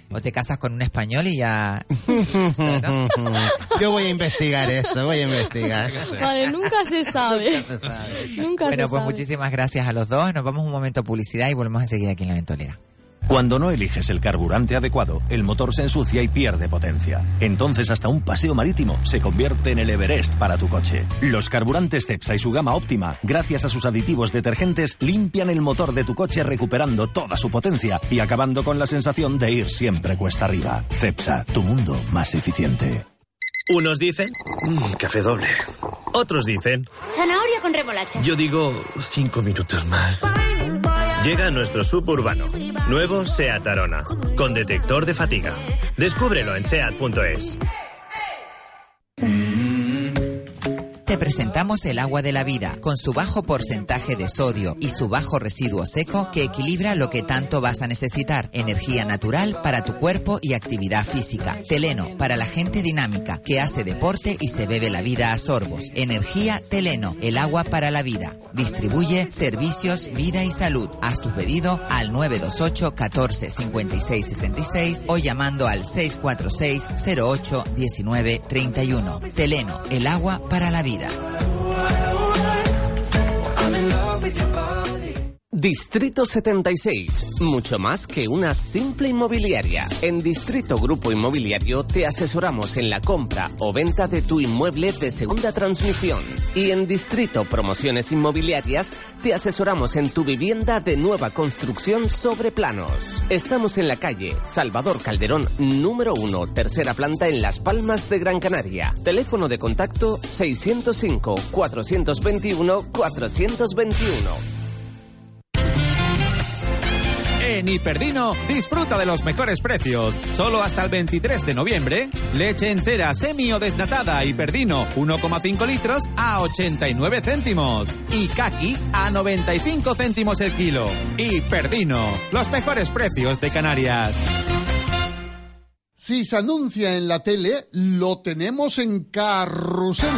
O te casas con un español y ya. Esto, ¿no? Yo voy a investigar esto, voy a investigar. Vale, nunca se sabe. Se sabe. Nunca Bueno, se pues sabe. muchísimas gracias a los dos. Nos vamos un momento a publicidad y volvemos enseguida aquí en la ventolera. Cuando no eliges el carburante adecuado, el motor se ensucia y pierde potencia. Entonces hasta un paseo marítimo se convierte en el Everest para tu coche. Los carburantes Cepsa y su gama óptima, gracias a sus aditivos detergentes, limpian el motor de tu coche recuperando toda su potencia y acabando con la sensación de ir siempre cuesta arriba. Cepsa, tu mundo más eficiente. Unos dicen, "Mm, café doble. Otros dicen, Zanahoria con remolacha. yo digo, cinco minutos más. Llega nuestro suburbano, nuevo SEAT Arona, con detector de fatiga. Descúbrelo en SEAT.es. Presentamos el agua de la vida, con su bajo porcentaje de sodio y su bajo residuo seco que equilibra lo que tanto vas a necesitar. Energía natural para tu cuerpo y actividad física. Teleno, para la gente dinámica, que hace deporte y se bebe la vida a sorbos. Energía Teleno, el agua para la vida. Distribuye servicios, vida y salud. Haz tu pedido al 928 14 56 66 o llamando al 646 08 19 31. Teleno, el agua para la vida. I'm in love with your body. Distrito 76, mucho más que una simple inmobiliaria. En Distrito Grupo Inmobiliario te asesoramos en la compra o venta de tu inmueble de segunda transmisión. Y en Distrito Promociones Inmobiliarias te asesoramos en tu vivienda de nueva construcción sobre planos. Estamos en la calle Salvador Calderón, número 1, tercera planta en Las Palmas de Gran Canaria. Teléfono de contacto 605 421 421. En Hiperdino, disfruta de los mejores precios. Solo hasta el 23 de noviembre, leche entera semi o desnatada Hiperdino 1,5 litros a 89 céntimos. Y kaki a 95 céntimos el kilo. Hiperdino, los mejores precios de Canarias. Si se anuncia en la tele, lo tenemos en Carrusel,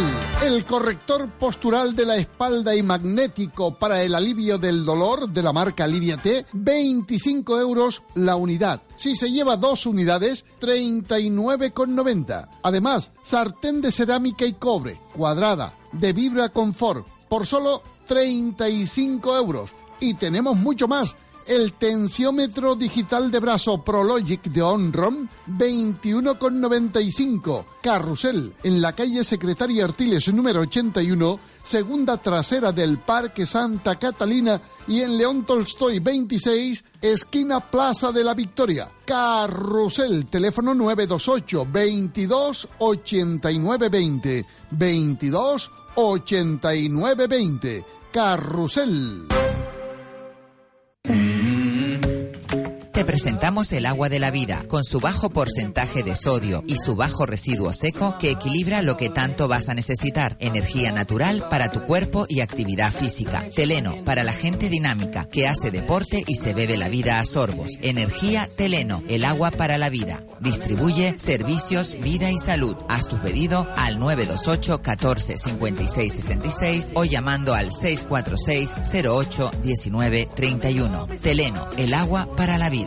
el corrector postural de la espalda y magnético para el alivio del dolor de la marca Aliviate, 25 euros la unidad. Si se lleva dos unidades, 39,90. Además, sartén de cerámica y cobre, cuadrada, de Vibra Confort, por solo 35 euros. Y tenemos mucho más el tensiómetro digital de brazo Prologic de Onron, 21,95. Carrusel, en la calle Secretaria Artiles número 81, segunda trasera del Parque Santa Catalina y en León Tolstoy 26, esquina Plaza de la Victoria. Carrusel, teléfono 928 22 89 20. 22 89 20. Carrusel. Te presentamos el agua de la vida, con su bajo porcentaje de sodio y su bajo residuo seco que equilibra lo que tanto vas a necesitar. Energía natural para tu cuerpo y actividad física. Teleno, para la gente dinámica, que hace deporte y se bebe la vida a sorbos. Energía Teleno, el agua para la vida. Distribuye servicios, vida y salud. Haz tu pedido al 928 14 56 66 o llamando al 646 08 19 31. Teleno, el agua para la vida.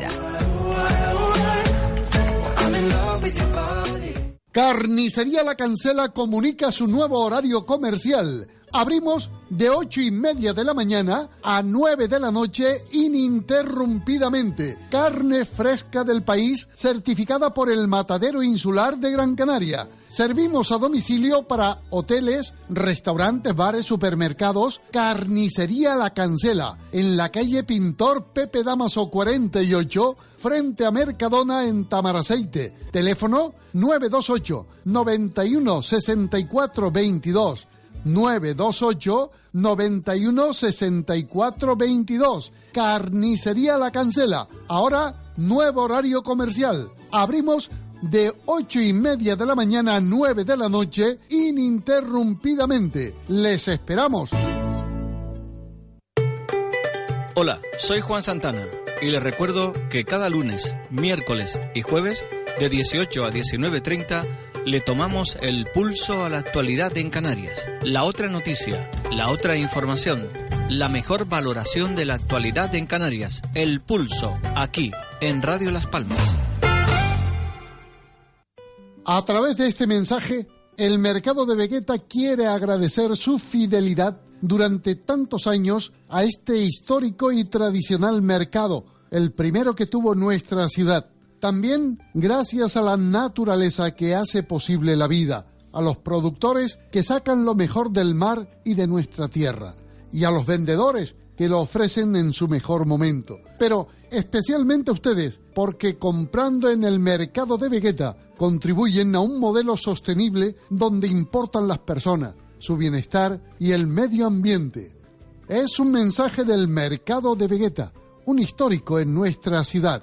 Carnicería La Cancela comunica su nuevo horario comercial. Abrimos de ocho y media de la mañana a 9 de la noche ininterrumpidamente. Carne fresca del país certificada por el Matadero Insular de Gran Canaria. Servimos a domicilio para hoteles, restaurantes, bares, supermercados. Carnicería La Cancela, en la calle Pintor Pepe Damaso 48, frente a Mercadona en Tamaraceite. Teléfono 928 91 64 22. 928 91 64 22. Carnicería La Cancela. Ahora, nuevo horario comercial. Abrimos de ocho y media de la mañana a 9 de la noche ininterrumpidamente. Les esperamos. Hola, soy Juan Santana y les recuerdo que cada lunes, miércoles y jueves de 18 a 19.30 le tomamos el pulso a la actualidad en Canarias. La otra noticia, la otra información, la mejor valoración de la actualidad en Canarias. El pulso, aquí, en Radio Las Palmas. A través de este mensaje, el mercado de Vegeta quiere agradecer su fidelidad durante tantos años a este histórico y tradicional mercado, el primero que tuvo nuestra ciudad. También gracias a la naturaleza que hace posible la vida, a los productores que sacan lo mejor del mar y de nuestra tierra, y a los vendedores que lo ofrecen en su mejor momento. Pero especialmente a ustedes, porque comprando en el mercado de Vegeta contribuyen a un modelo sostenible donde importan las personas, su bienestar y el medio ambiente. Es un mensaje del mercado de Vegeta, un histórico en nuestra ciudad.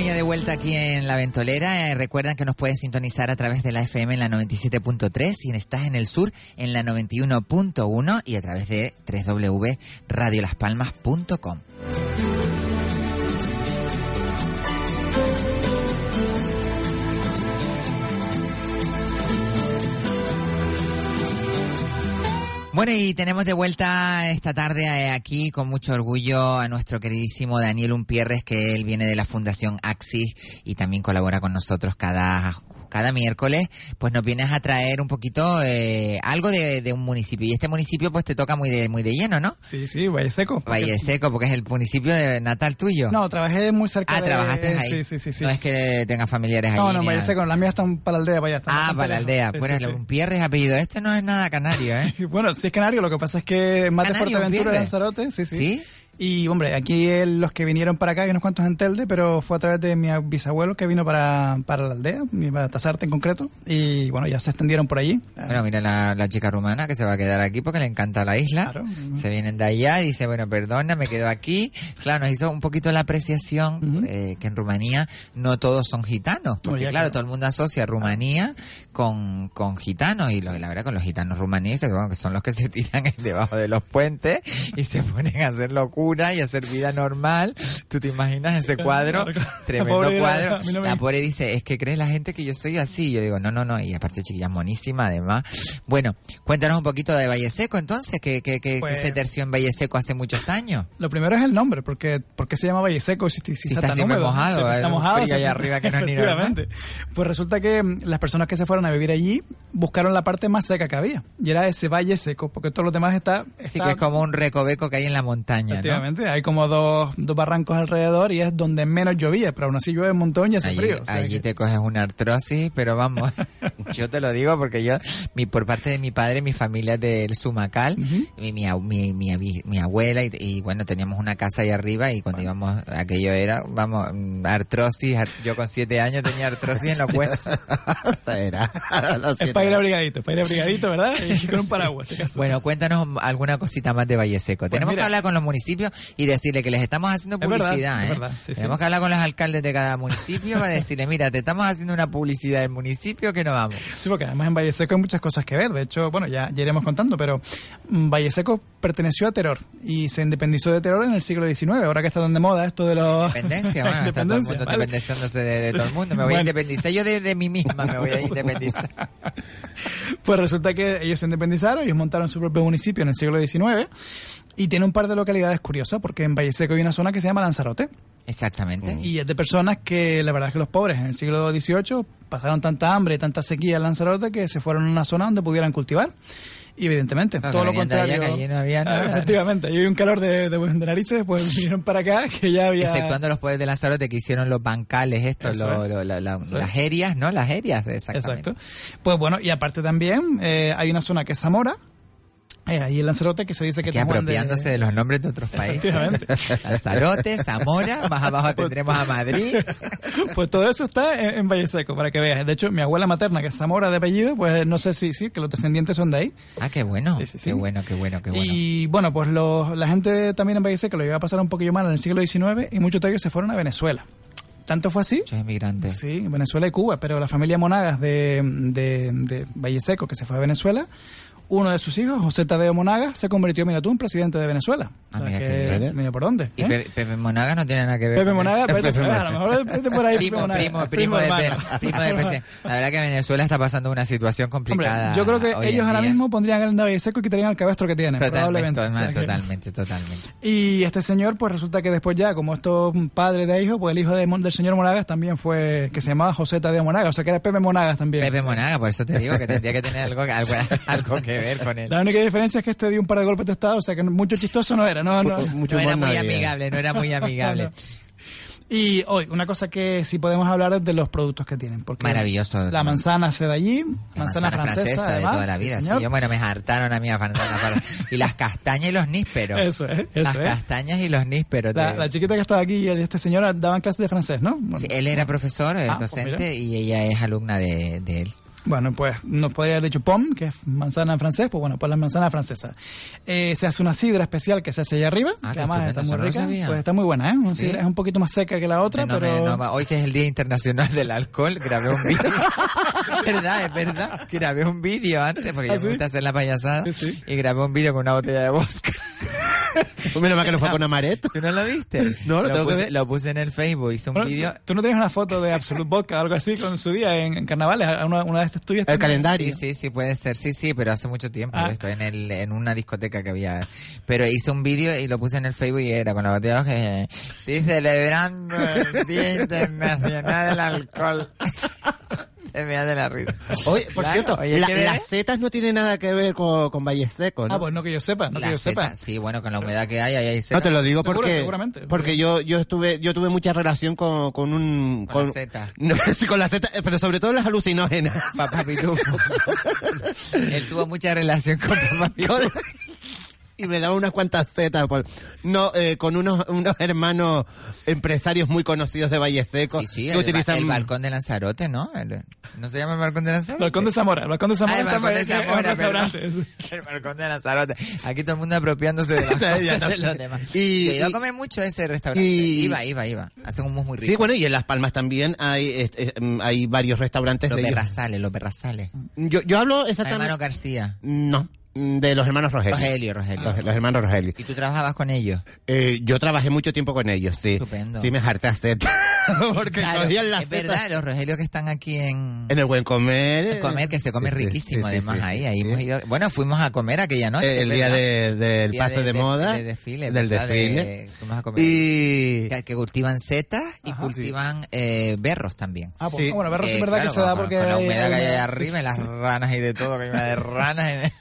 Bueno, de vuelta aquí en La Ventolera. Eh, recuerdan que nos pueden sintonizar a través de la FM en la 97.3 si estás en el sur en la 91.1 y a través de www.radiolaspalmas.com. Bueno, y tenemos de vuelta esta tarde eh, aquí con mucho orgullo a nuestro queridísimo Daniel Umpierres, que él viene de la Fundación Axis y también colabora con nosotros cada cada miércoles, pues nos vienes a traer un poquito eh, algo de, de, un municipio. Y este municipio pues te toca muy de muy de lleno, ¿no? Sí, sí, Valle Seco. Valle Seco, porque es el municipio de natal tuyo. No, trabajé muy cerca ah, de... trabajaste ahí. Sí, sí, sí, sí. No es que tengas familiares ahí. No, no, Valle Seco, las mías están para la aldea, para allá. Están ah, para la aldea. Bueno, sí, sí, un Pierres apellido. Este no es nada canario, ¿eh? bueno, sí es canario, lo que pasa es que más de Fuerteventura de Lanzarote, sí, sí. ¿Sí? Y, hombre, aquí el, los que vinieron para acá, hay unos cuantos en Telde, pero fue a través de mi bisabuelo que vino para, para la aldea, para Tasarte en concreto. Y, bueno, ya se extendieron por allí. Bueno, mira la, la chica rumana que se va a quedar aquí porque le encanta la isla. Claro. Se vienen de allá y dice, bueno, perdona, me quedo aquí. Claro, nos hizo un poquito la apreciación uh -huh. eh, que en Rumanía no todos son gitanos. Porque, claro, todo el mundo asocia Rumanía con, con gitanos. Y lo, la verdad, con los gitanos rumaníes, que, bueno, que son los que se tiran debajo de los puentes y se ponen a hacer locura y hacer vida normal. ¿Tú te imaginas ese cuadro? Tremendo era- cuadro. a mí no me- La pobre dice, es que crees la gente que yo soy así. Yo digo, no, no, no. Y aparte chiquilla monísima además. Bueno, cuéntanos un poquito de Valle Seco entonces, que, que, que, Pues- que se terció en Valle Seco hace muchos años. Lo primero es el nombre, porque ¿por qué se llama Valle Seco si, si Si está, está tan húmedo? mojado, Si está mojado. frío allá arriba que no es ni normal. Pues resulta que mm, las personas que se fueron a vivir allí buscaron la parte más seca que había. Y era ese Valle Seco, porque todo lo demás está... Así está- que es como un recoveco que hay en la montaña, ¿no? Hay como dos, dos barrancos alrededor y es donde menos llovía, pero aún así llueve un montón y hace Allí, frío. o sea allí que- te coges una artrosis, pero vamos, yo te lo digo porque yo, mi, por parte de mi padre, mi familia es del Sumacal, mi, mi, mi, mi mi abuela y, y, bueno, teníamos una casa ahí arriba y cuando íbamos, aquello era, vamos, mm, artrosis, ar- yo con siete años tenía artrosis en los huesos. Era. Es para ir abrigadito, para ir abrigadito, ¿verdad? Y con un paraguas, si acaso. Bueno, cuéntanos alguna cosita más de Valle Seco. Tenemos Pues mira. que hablar con los municipios y decirle que les estamos haciendo Es verdad, publicidad, es ¿eh? verdad, sí, sí. Tenemos que hablar con los alcaldes de cada municipio para decirle, mira, te estamos haciendo una publicidad del municipio que no vamos. Sí, porque además en Valle Seco hay muchas cosas que ver. De hecho, bueno, ya, ya iremos contando, pero mm, Valle Seco perteneció a Teror y se independizó de Teror en el siglo XIX. Ahora que está tan de moda esto de los... Independencia, bueno, está todo el mundo ¿vale? independizándose de, de todo el mundo. Me voy a Bueno. independizar yo de, de mí misma, me voy a independizar. Pues resulta que ellos se independizaron, ellos montaron su propio municipio en el siglo XIX y tiene un par de localidades curiosas porque en Valle Seco hay una zona que se llama Lanzarote. Exactamente. Y es de personas que la verdad es que los pobres en el siglo XVIII pasaron tanta hambre y tanta sequía en Lanzarote que se fueron a una zona donde pudieran cultivar. Evidentemente, No, todo lo allá, contrario. que allí no había Ah, nada. efectivamente, y hay un calor de, de, de narices, pues vinieron para acá que ya había. Exceptuando los poderes de Lanzarote que hicieron los bancales, estos, lo- lo- la- la- las herias, ¿no? Las herias, exactamente. Exacto. Pues bueno, y aparte también eh, hay una zona que es Zamora, eh, ahí en Lanzarote, que se dice que Que apropiándose de... los nombres de otros países. Lanzarote, Zamora, más abajo tendremos a Madrid. Pues todo eso está en, en Valle Seco, para que veas. De hecho, mi abuela materna, que es Zamora de apellido, pues no sé si sí, que los descendientes son de ahí. Ah, qué bueno. Sí, sí, sí. Qué bueno, qué bueno, qué bueno. Y bueno, pues los- la gente también en Valle Seco lo iba a pasar un poquillo mal en el siglo XIX y muchos de ellos se fueron a Venezuela. Tanto fue así. Muchos inmigrantes. Sí, Venezuela y Cuba, pero la familia Monagas de, de, de Valle Seco, que se fue a Venezuela, uno de sus hijos, José Tadeo Monagas, se convirtió, mira tú, en presidente de Venezuela. Ah, O sea mira que- qué bien. mira por dónde. Y ¿eh? Pe- Pepe Monaga no tiene nada que ver Pepe con Monagas, esto. vete a lo mejor vete por ahí, Pepe Primo, Monagas. primo, primo, Primo de, primo de PC. La verdad que Venezuela está pasando una situación Hombre, complicada. yo creo que ellos ahora mismo pondrían el Valle Seco y quitarían el cabestro que tienen, Totalmente, probablemente. Totalmente, totalmente. Y este señor, pues resulta que después ya, como estos padres de hijos, pues el hijo de Mon- del señor Monagas también fue, que se llamaba José Tadeo Monagas, o sea que era Pepe Monagas también. Pepe Monaga, por eso te digo que tendría que tener algo, algo, algo que ver con él. La única diferencia es que este dio un par de golpes de estado, o sea que mucho chistoso no era, no, no. Mucho No era muy amigable, no era muy amigable. Y hoy, una cosa que sí podemos hablar es de los productos que tienen. Porque Maravilloso. La manzana se da allí, La manzana, francesa, de además, toda la vida. sí, Sí, señor. yo, bueno, me hartaron a mí a manzana Y las castañas y los nísperos. Eso es, eso Las es. castañas y los nísperos. La, chiquita que estaba aquí y este señor daban clases de francés, ¿no? Bueno, Sí, él era profesor, es Ah, pues docente y ella es alumna de, de él. Bueno, pues nos podría haber dicho pom, que es manzana en francés, pues bueno, pues la manzana francesa. Eh, se hace una sidra especial que se hace allá arriba, Ah, que además está muy no rica, pues está muy buena, ¿eh? Una Sí. sidra es un poquito más seca que la otra, No me- pero... no hoy que es el Día Internacional del Alcohol, grabé un vídeo. es verdad, es verdad. Grabé un vídeo antes, porque ¿Ah, ya me gusta hacer la payasada. Y grabé un vídeo con una botella de vodka. Pues menos mal que no fue con Amaret. ¿Tú no lo viste? No, lo tengo que puse, lo puse en el Facebook, hice un Bueno, vídeo. ¿Tú no tienes una foto de Absolute Vodka o algo así con su día en, en carnavales? Una, una de estas tuyas. El calendario. Sí, sí, sí, puede ser. Sí, sí, pero hace mucho tiempo. Ah. Estoy en, el, en una discoteca que había. Pero hice un vídeo y lo puse en el Facebook y era con la botella que estoy celebrando el Día Internacional del Alcohol. Te me de la risa. Oye, por Claro, cierto, las setas no tienen nada que ver con, con Valle Seco, ¿no? Ah, pues no que yo sepa, no La que yo sepa. sí, bueno, con la humedad que hay, ahí hay seta. No te lo digo Seguro, porque seguramente. porque yo yo estuve yo tuve mucha relación con, con un Con la seta. no, sí, con la seta, pero sobre todo las alucinógenas. Papá Pitufo. Él tuvo mucha relación con Papá Pitufo. Y me daba unas cuantas setas por- no eh, con unos unos hermanos empresarios muy conocidos de Valle Seco Sí, sí, que el, utilizan el balcón de Lanzarote, ¿no? El- ¿No se llama el balcón de Lanzarote? Balcón de Zamora, el balcón de Zamora Ah, el balcón de Zamora, perdón. El balcón de Lanzarote. Aquí todo el mundo apropiándose de las Ya, cosas no. de los demás. Y- Yo ido a comer mucho ese restaurante. y- iba, iba, iba. Hacen un mousse muy rico. Sí, bueno, y en Las Palmas también hay este, em, hay varios restaurantes Los de ellos. berrazales, los berrazales. Yo yo hablo Hermano exactamente García. No. Mm, De los hermanos Rogelio. Rogelio, Rogelio. Los, los hermanos Rogelio. ¿Y tú trabajabas con ellos? Eh, yo trabajé mucho tiempo con ellos, sí. Estupendo. Sí, me harté a hacer. Porque Claro, cogían las es verdad, los Rogelios que están aquí en... En el buen comer. El comer que se come Sí, riquísimo sí, sí, además sí, ahí, sí, ahí sí. hemos ido, bueno, fuimos a comer aquella noche. el día ¿verdad? de- del Día pase de, moda. de desfile, del ¿verdad? desfile. De- fuimos a comer. Y Que, que cultivan setas y cultivan eh, berros también. Ah, pues, bueno, berros es verdad que claro, se da porque Con la humedad que hay arriba y las ranas y de todo, que hay una de ranas en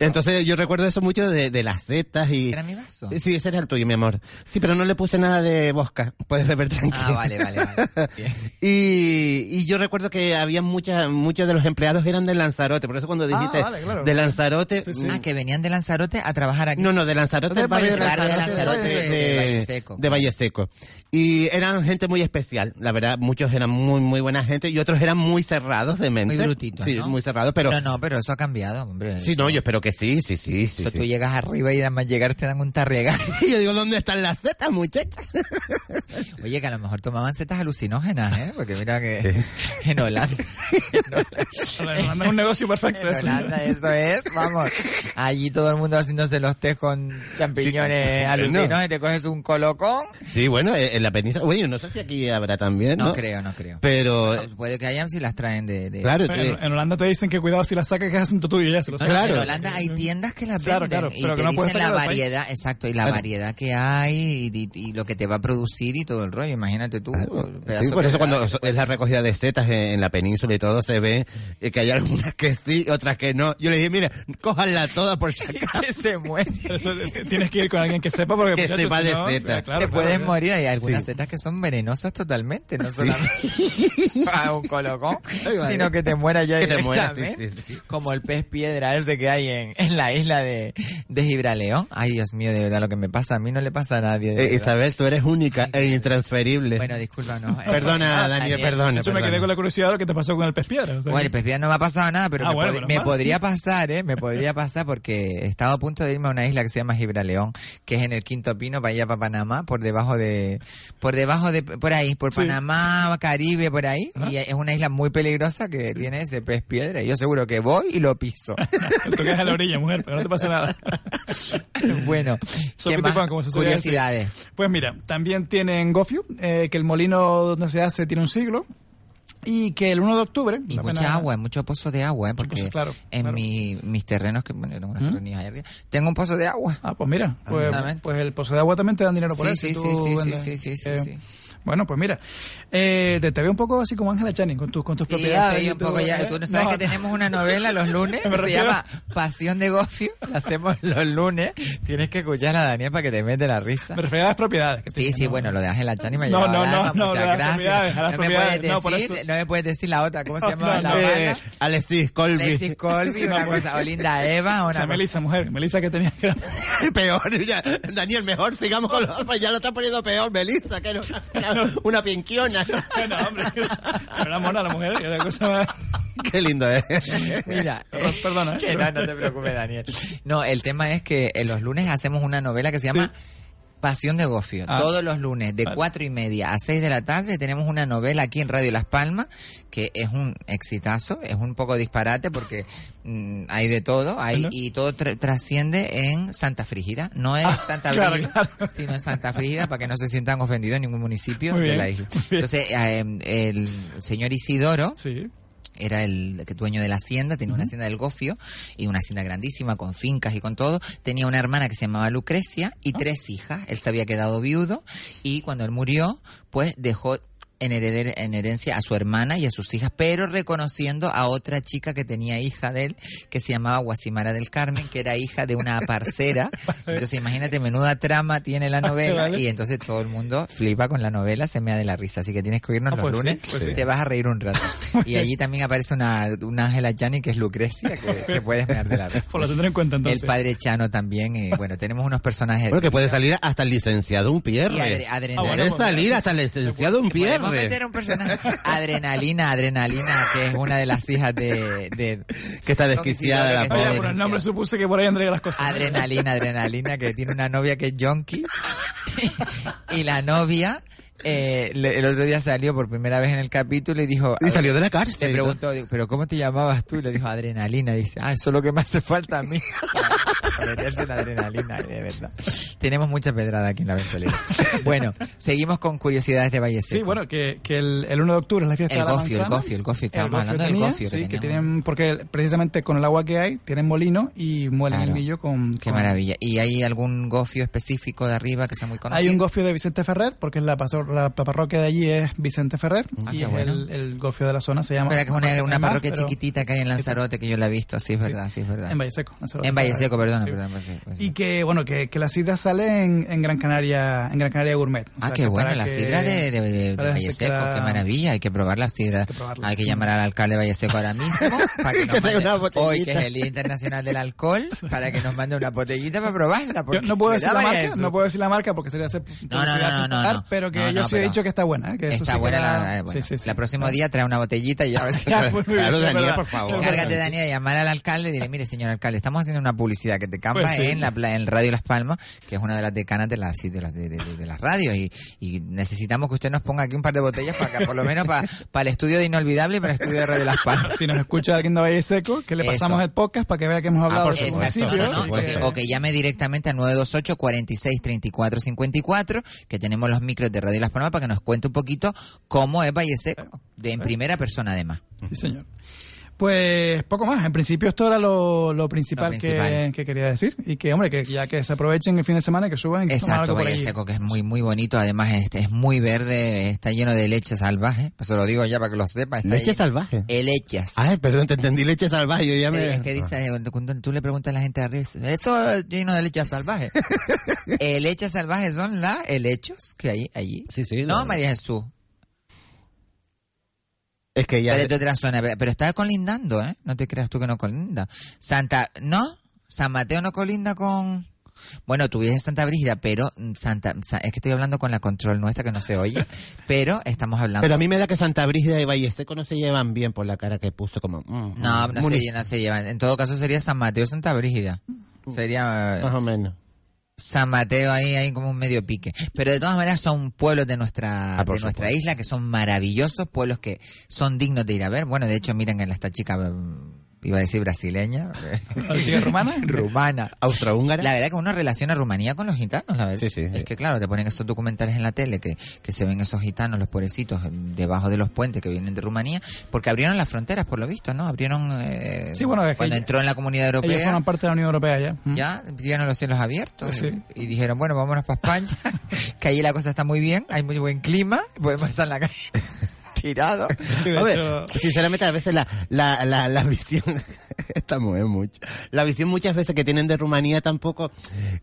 Entonces yo recuerdo eso mucho de, de las setas y... ¿Era mi vaso? Sí, ese era el tuyo, mi amor. Sí, pero no le puse nada de bosca. Puedes beber tranquilo. Ah, vale, vale, vale. Bien. Y, y yo recuerdo que había muchas, muchos de los empleados eran de Lanzarote. Por eso cuando dijiste vale, claro. de Lanzarote... Ah, que venían de Lanzarote a trabajar aquí. No, no, de Lanzarote, De del barrio de Valle- Lanzarote, de Lanzarote, de- de Valle Seco. de Valle Seco. Y eran gente muy especial, la verdad, muchos eran muy muy buena gente y otros eran muy cerrados de mente. Muy brutitos, Sí, ¿no? muy cerrados, pero... Pero no, pero eso ha cambiado, hombre. Sí, no, yo espero que sí, sí, sí, sí. Eso sí. tú llegas arriba y además llegar te dan un tarregazo. Y yo digo, ¿dónde están las setas, muchachas? Oye, que a lo mejor tomaban setas alucinógenas, ¿eh? Porque mira que en Holanda. En Holanda es un negocio perfecto. En eso. Holanda eso es, vamos. Allí todo el mundo haciéndose los test con champiñones Sí, alucinógenos no. y te coges un colocón. Sí, bueno, eh, en la península... Bueno, no sé si aquí habrá también, ¿no? No creo, no creo. Pero... Bueno, puede que hayan si las traen de... de- Claro, En, en Holanda te dicen que cuidado si las sacas que es asunto tuyo, ya se lo sabes. No, en Holanda hay tiendas que las Claro, venden claro, y pero te que no dicen la país. variedad, exacto, y la Claro. variedad que hay y, y- y lo que te va a producir y todo el rollo. Imagínate tú. Sí, por eso cuando es la recogida de setas en, en la península y todo se ve eh, que hay algunas que sí, otras que no. Yo le dije, mira, cójanla todas por si acaso. que se muere. Eso, tienes que ir con alguien que sepa porque Que sepa si de no, seta. claro, te claro, puedes claro. morir. Hay algunas Sí. setas que son venenosas totalmente, no solamente para un colocón, sino que te muera ya sí, directamente. sí, sí. Como el pez piedra ese que hay en, en la isla de, de Gibraleón. Ay, Dios mío, de verdad, lo que me pasa a mí no le pasa a nadie. Eh. Isabel, tú eres única e intransferible. Bueno, disculpa, no. Perdona, Daniel, perdona. Yo me quedé con la curiosidad de lo que te pasó con el pez piedra. o sea Bueno, el pez piedra no me ha pasado nada, pero Ah, me, bueno, pod- menos me mal. podría pasar, ¿eh? Me podría pasar porque estaba a punto de irme a una isla que se llama Gibraleón, que es en el Quinto Pino, para allá, para Panamá, por debajo de, por debajo de, por ahí, por Sí. Panamá, Caribe, por ahí, y es una isla muy peligrosa que tiene ese pez piedra. y Yo seguro que voy y lo piso. Tú quedas a la orilla, mujer, pero no te pasa nada. bueno, Sopa ¿qué más? como curiosidades. Pues mira, también tienen Gofio, eh, que el molino donde se hace tiene un siglo. Y que el 1 de octubre... Y mucha pena- agua, mucho pozo de agua, ¿eh? porque pozo, claro, en claro. mi- mis terrenos, que bueno, unas terrenías ahí arriba, tengo un pozo de agua. Ah, pues mira, pues, pues el pozo de agua también te dan dinero por Sí, eso. sí, tú sí, sí, vendes, sí, sí, sí, eh, sí. Bueno, pues mira, eh, te, te veo un poco así como Ángela Channing con, tus con tus Sí, propiedades. estoy y un tu- poco ya. eh, Tú no sabes no, que tenemos una novela los lunes se refiero- llama Pasión de Gofio. La hacemos los lunes. Tienes que escuchar a Daniel para que te mete la risa. Me refiero a las propiedades. que Sí, tenía, sí, ¿no? bueno, lo de Ángela Chani me ha No, no, no, alma, no, muchas gracias. a no, me puedes no, decir, no me puedes decir la otra, ¿cómo se No, llama? no, la no. Eh, Alexis Colby. Alexis Colby, una cosa, o Linda Eva, O una sea, cosa. Melissa, mujer, Melissa que tenía que... peor, ya, Daniel, mejor sigamos con los alfas, ya lo está poniendo peor, Melissa, que era una, una, una pinquiona. bueno, hombre, pero era mona la mujer, era cosa más... Qué lindo es. Mira, Perdón, perdona, ¿eh? que no, no te preocupes, Daniel. No, el tema es que en los lunes hacemos una novela que se llama Pasión de Gofio. Ah. Todos los lunes, de Vale. cuatro y media a seis de la tarde, tenemos una novela aquí en Radio Las Palmas, que es un exitazo, es un poco disparate porque mm, hay de todo, hay, y todo tra- trasciende en Santa Frígida. No es Santa Ah, claro, Brígida, claro. sino en Santa Frígida, para que no se sientan ofendidos en ningún municipio Muy de bien, la isla. Entonces, eh, el señor Isidoro, Sí. Era el dueño de la hacienda, tenía una hacienda del Gofio y una hacienda grandísima con fincas y con todo. Tenía una hermana que se llamaba Lucrecia y tres hijas. Él se había quedado viudo y cuando él murió, pues dejó en, hereder- en herencia a su hermana y a sus hijas, pero reconociendo a otra chica que tenía hija de él, que se llamaba Guasimara del Carmen, que era hija de una parcera. Entonces imagínate, menuda trama tiene la novela Vale. y entonces todo el mundo flipa con la novela, se mea de la risa. Así que tienes que oírnos Ah, los pues sí, lunes, pues sí. te vas a reír un rato. Y allí también aparece una, una Ángela Chani que es Lucrecia, que, que puedes mear de la risa. Pues lo tendré en cuenta entonces. El padre Chano también, y bueno, tenemos unos personajes. Bueno, que puede salir hasta el licenciado un y pierre. adre- adrenalina. Ah, bueno, Puede pues, salir hasta el licenciado un Podemos meter un personaje. Adrenalina, Adrenalina, que es una de las hijas de. de Que está desquiciada la Oye, por el nombre supuse que por ahí andré las cosas. Adrenalina, Adrenalina, que tiene una novia que es Yonki. y la novia eh, le- el otro día salió por primera vez en el capítulo y dijo... Y salió de la cárcel. Le preguntó, digo, ¿pero cómo te llamabas tú? Y le dijo, adrenalina. Dice, ah, eso es lo que me hace falta a mí. Para meterse la adrenalina, de verdad. Tenemos mucha pedrada aquí en la ventolera. Bueno, seguimos con curiosidades de Valle Sí, Seco. bueno, que, que el, el 1 de octubre es la fiesta El de la gofio, el manzana. gofio, el gofio. El Estábamos hablando del gofio que Sí, que teníamos. tienen, porque precisamente con el agua que hay, tienen molino y muelen Claro. el millo con... Qué con- maravilla. ¿Y hay algún gofio específico de arriba que sea muy conocido? Hay un gofio de Vicente Ferrer, porque es la, paso- la parroquia de allí es Vicente Ferrer, Ah, y bueno. el, el gofio de la zona, se llama... Verdad que es una, una parroquia chiquitita que hay en Lanzarote que yo la he visto, sí es verdad, sí es verdad. En Valle Seco. En Valle Seco, perdona, Sí. perdón, pues sí, pues. Y que, bueno, que, que la sidra sale en, en Gran Canaria en Gran Canaria Gourmet. O Ah, qué bueno, la sidra de, de, de- de para Valle Seco, la- qué maravilla, hay que probar la sidra. Hay que llamar al alcalde de Valle Seco ahora mismo para que nos mande- hoy que es el Día Internacional del Alcohol, para que nos mande una botellita para probarla. Yo no puedo decir la marca, no puedo decir la marca porque sería hacer No, no, no, no, no. pero que No, yo no, sí he dicho que está buena, ¿eh? que Está sí buena la, eh, bueno, sí, sí, la próximo día trae una botellita y ya Claro, es Daniel, por favor. Llamar al alcalde y dile, mire, señor alcalde, estamos haciendo una publicidad que te campa Pues en la en Radio Las Palmas, que es una de las decanas de las de las, de, de- de- de las radios, y, y necesitamos que usted nos ponga aquí un par de botellas para que, por lo menos para, para el estudio de Inolvidable y para el estudio de Radio Las Palmas. Si nos escucha alguien de Valle Seco, que le Eso. pasamos el podcast para que vea que hemos hablado de municipio. no, no, o que, que- o que llame directamente al 928 46 34 54, que tenemos los micros de Radio Las Palmas para que nos cuente un poquito cómo es Valle Seco, de en primera persona además. Sí, señor. Pues poco más. En principio esto era lo, lo principal, Lo principal. Que, que quería decir. Y que, hombre, que ya que se aprovechen el fin de semana y que suban y que Exacto, algo por Valle allí. Seco, que es muy muy bonito, además es, es muy verde, está lleno de leche salvaje, pues se lo digo ya para que lo sepa. Está Leche salvaje. Eh, lechas. Ay, perdón, te entendí leche salvaje. Yo ya me... Eh, Es que dice, eh, cuando tú le preguntas a la gente de arriba, eso es lleno de leche salvaje. eh, leches salvajes son las helechos que hay allí. Sí, sí. No, María Jesús. Es que ya... Pero es de otra zona, pero, pero está colindando, ¿eh? No te creas tú que no colinda. Santa, ¿no? San Mateo no colinda con... Bueno, tú vives en Santa Brígida, pero mm, Santa, Sa- es que estoy hablando con la control nuestra que no se oye, pero estamos hablando... Pero a mí me da que Santa Brígida y Valle Seco no se llevan bien por la cara que puso como... mm, No, mm, no se, no se llevan. En todo caso sería San Mateo Santa Brígida. Sería... eh, Más o menos. San Mateo ahí hay como un medio pique. Pero de todas maneras son pueblos de nuestra Ah, de nuestra supuesto. isla que son maravillosos, pueblos que son dignos de ir a ver. Bueno, de hecho, miren en esta chica mm, iba a decir brasileña, ¿La chica rumana? rumana. Austrohúngara. La verdad que uno relaciona Rumanía con los gitanos, la verdad. Sí, sí, Es sí. que claro, te ponen esos documentales en la tele que, que se ven esos gitanos, los pobrecitos, debajo de los puentes que vienen de Rumanía, porque abrieron las fronteras, por lo visto, ¿no? Abrieron eh, Sí, bueno, es que cuando ellos- entró en la comunidad Ellos europea forman parte de la Unión Europea ya. Mm. ya vieron los cielos abiertos Sí. y dijeron, bueno, vámonos para España, que allí la cosa está muy bien, hay muy buen clima, podemos estar en la calle de Hombre, hecho- sinceramente a veces la, la, la, la visión, esta mujer mucho, la visión muchas veces que tienen de Rumanía tampoco,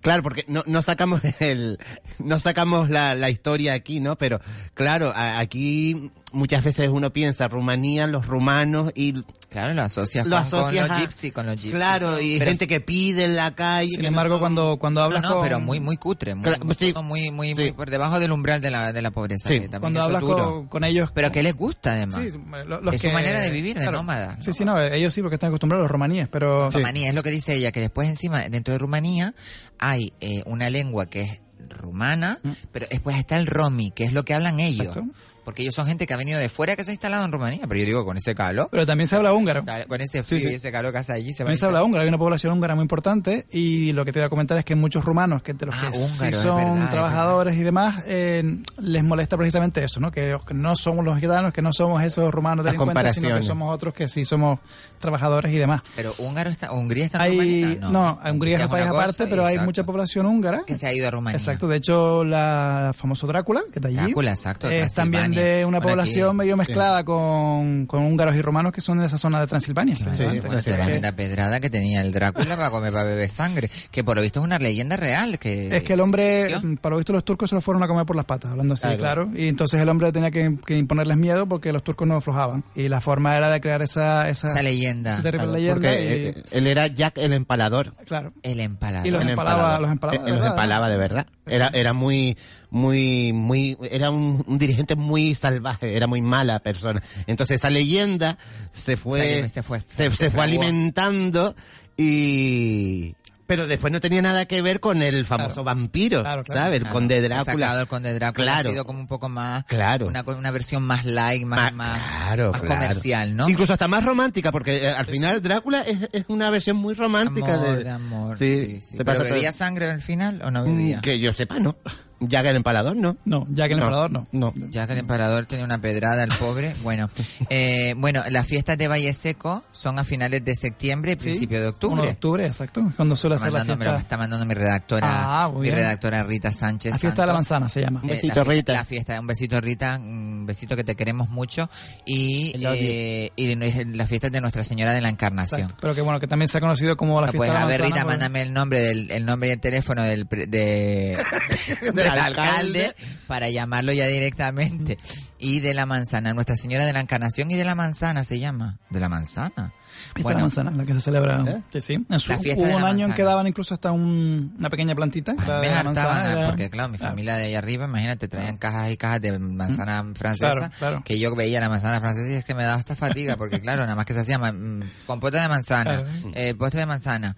claro, porque no, no sacamos el, no sacamos la, la historia aquí, ¿no? Pero claro, a- aquí muchas veces uno piensa Rumanía, los rumanos y Claro, lo asocias, lo con, los gypsy, con los gypsy. Claro, y Pero- gente que pide en la calle. Sin que embargo, no son- cuando, cuando hablas no, con... pero muy, muy cutre, muy, Claro, muy, sí. muy, muy, Sí. muy por debajo del umbral de la, de la pobreza. Sí. que Cuando hablas duro. con, con ellos... Pero que les gusta, además. Lo- los es su manera de vivir, de claro. nómada. Sí, sí, no, ellos sí, porque están acostumbrados a los romaníes, pero... Rumanía, es lo que dice ella, que después encima, dentro de Rumanía, hay eh, una lengua que es rumana, pero después está el romi, que es lo que hablan ellos. Exacto. Porque ellos son gente que ha venido de fuera que se ha instalado en Rumanía. Pero yo digo, con ese calor, Pero también se habla húngaro. con ese frío sí. y ese calor que hace allí, se va También se habla húngaro, hay una población húngara muy importante y lo que te voy a comentar es que muchos rumanos, que de los Ah, que húngaro, sí son verdad, trabajadores y demás, eh, les molesta precisamente eso, ¿no? Que, no somos los gitanos, que no somos esos rumanos delincuentes, sino que somos otros que sí somos trabajadores y demás. Pero húngaro está, Hungría está en Hay, Rumanía, no, Hungría es un país cosa, aparte, pero hay mucha población húngara. que se ha ido a Rumanía. Exacto, de hecho, la famoso Drácula, que está allí, Drácula, exacto, es también. De una Bueno, población aquí- medio mezclada con, con húngaros y romanos que son de esa zona de Transilvania. precisamente. Bueno, Que- tremenda pedrada que tenía el Drácula para comer, para beber sangre. Que por lo visto es una leyenda real. que Es que el hombre, ¿Yo? para lo visto, los turcos se lo fueron a comer por las patas, hablando así, Claro. claro. Y entonces el hombre tenía que, que imponerles miedo porque los turcos no aflojaban. Y la forma era de crear esa, esa, Esa leyenda. esa terrible Claro, leyenda. porque y- eh, él era Jack el empalador. claro. El empalador. Y los El empalaba, empalador. los empalaba Eh, de los empalaba de verdad. Era, era muy, muy, muy, era un, un dirigente muy salvaje, era muy mala persona. Entonces esa leyenda se fue, Se- se fue- se, se se fue alimentando y, Pero después no tenía nada que ver con el famoso vampiro, ¿sabes? El Claro, conde se Drácula. sacado el conde Drácula Claro. ha sido como un poco más Claro. una, una versión más light más, más, Claro, más claro. comercial no Incluso hasta más romántica, porque eh, al final Drácula es, es una versión muy romántica amor, de... de amor Sí, sí, sí. te ¿Pero bebía sangre al final o no Mm, bebía Que yo sepa, no. Jack el empalador, ¿no? No, Jack el no. No. ya que el emperador tenía una pedrada el pobre bueno eh, bueno las fiestas de Valle Seco son a finales de septiembre y Sí, principio de 1 octubre de octubre, exacto. Cuando suele Está hacer la me está mandando mi redactora, Ah, mi bien. redactora Rita Sánchez. La fiesta de la manzana se llama. Eh, la fiesta- La fiesta, un besito Rita, un besito que te queremos mucho y, eh, y la fiesta de Nuestra Señora de la Encarnación. Exacto. Pero que bueno, que también se ha conocido como la fiesta Pues de la a ver manzana. Rita, pues- mándame el nombre del el nombre y el teléfono del pre- de, del alcalde para llamarlo ya directamente y de la manzana, Nuestra Señora de la Encarnación y de la manzana se llama, de la manzana. Fiesta de la manzana, la que se celebra. Sí, sí. En su- La fiesta hubo de un año en que daban incluso hasta un- una pequeña plantita. la me de la hartaban, manzana, ah, era- porque claro, mi familia de allá arriba, imagínate, traían cajas y cajas de manzana francesa, Claro, claro. que yo veía la manzana francesa y es que me daba hasta fatiga, porque claro, nada más que se hacía mm, compota de manzana, Claro. eh, postre de manzana,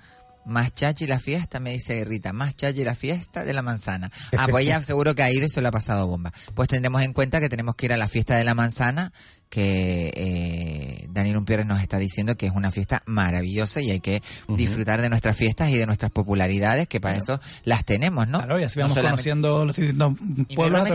más chachi la fiesta, me dice Rita, más chachi la fiesta de la manzana. Ah, pues ya seguro que ha ido y se lo ha pasado bomba. Pues tendremos en cuenta que tenemos que ir a la fiesta de la manzana, que eh, Daniel Umpierres nos está diciendo que es una fiesta maravillosa y hay que disfrutar de nuestras fiestas y de nuestras popularidades, que para eso las tenemos, ¿no? Claro, y así vamos conociendo los distintos ¿Y pueblos.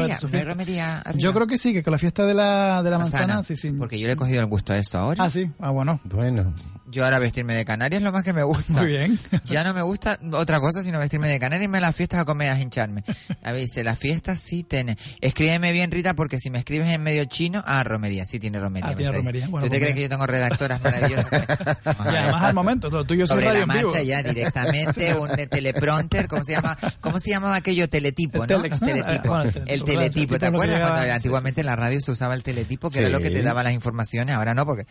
Yo creo que sí, que con la fiesta de la, de la manzana, Manzana, sí, sí. Porque yo le he cogido el gusto a eso ahora. Ah, sí. Ah, bueno. Bueno. Yo ahora vestirme de canaria es lo más que me gusta. Muy bien. Ya no me gusta otra cosa sino vestirme de canaria y me a las fiestas a comer, a hincharme. A ver, dice, las fiestas sí tiene. Escríbeme bien, Rita, porque si me escribes en medio chino, ah, romería, sí tiene romería. Ah, tiene romería. Bueno, ¿Tú te crees que yo tengo redactoras maravillosas? Y además al momento, todo tuyo Sobre radio la en vivo. marcha ya directamente, un teleprompter, ¿cómo se llama? ¿Cómo se llamaba aquello? Teletipo, ¿no? Telex- teletipo. Bueno, el el teletipo, el ¿te teletipo lo acuerdas? Cuando antiguamente en la radio se usaba el teletipo, que era lo que te daba las informaciones, ahora no, porque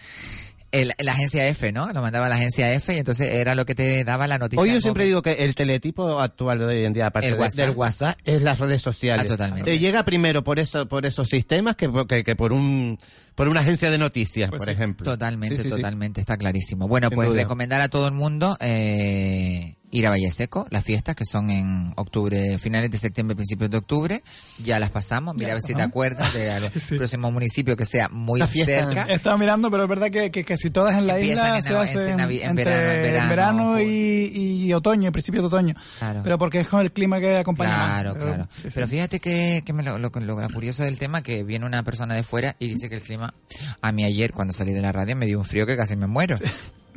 el- la agencia F, ¿no? Lo mandaba la agencia F y entonces era lo que te daba la noticia. Hoy yo siempre digo que el teletipo actual de hoy en día, aparte El de- WhatsApp. del WhatsApp, es las redes sociales. Ah, totalmente. Te llega primero por eso, por esos sistemas que, por- que, que por un por una agencia de noticias, Pues por sí. ejemplo. Totalmente, Sí, sí, sí. totalmente, está clarísimo. Bueno, Sin pues duda. recomendar a todo el mundo eh, ir a Valle Seco, las fiestas que son en octubre, finales de septiembre, principios de octubre, ya las pasamos, mira a ver si te acuerdas del próximo municipio que sea muy La cerca. He estado mirando, pero es verdad que, que, que si todas en la Empiezan isla en se hacen en en verano, en verano, y, y otoño, en principio de otoño. Claro. Pero porque es con el clima que acompaña. más. Claro, Pero- claro. sí, sí. Pero fíjate que, que me lo, lo, lo- lo curioso del tema que viene una persona de fuera y dice que el clima, a mí ayer cuando salí de la radio me dio un frío que casi me muero.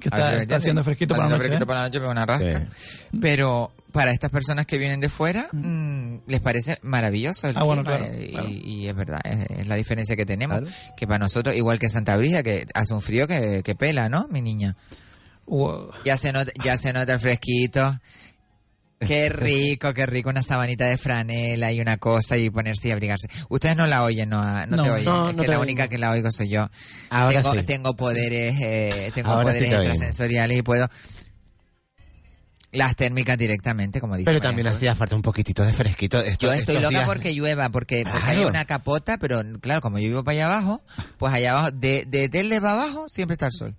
Que está, está haciendo fresquito para la noche. fresquito ¿eh? para la noche, pega una rasca. Pero para estas personas que vienen de fuera, mm, les parece maravilloso el Ah, bueno, clima. claro, eh, y, claro. y es verdad, es, es la diferencia que tenemos. Que para nosotros, igual que Santa Brisa, que hace un frío que, que pela, ¿no, mi niña? Wow. Ya se nota, ya se nota el fresquito. Qué rico, qué rico, una sabanita de franela y una cosa y ponerse y abrigarse. Ustedes no la oyen, no, no, No, te oyen. no, es que la oigo. única que la oigo soy yo. Ahora tengo, sí. tengo poderes, eh, tengo Ahora sí poderes te extrasensoriales y puedo las térmicas directamente, como dice. Pero María también hacía falta un poquitito de fresquito. Esto- Yo estoy loca días- porque llueva, porque, porque Claro. hay una capota, pero claro, como yo vivo para allá abajo, pues allá abajo, de, de para abajo siempre está el sol.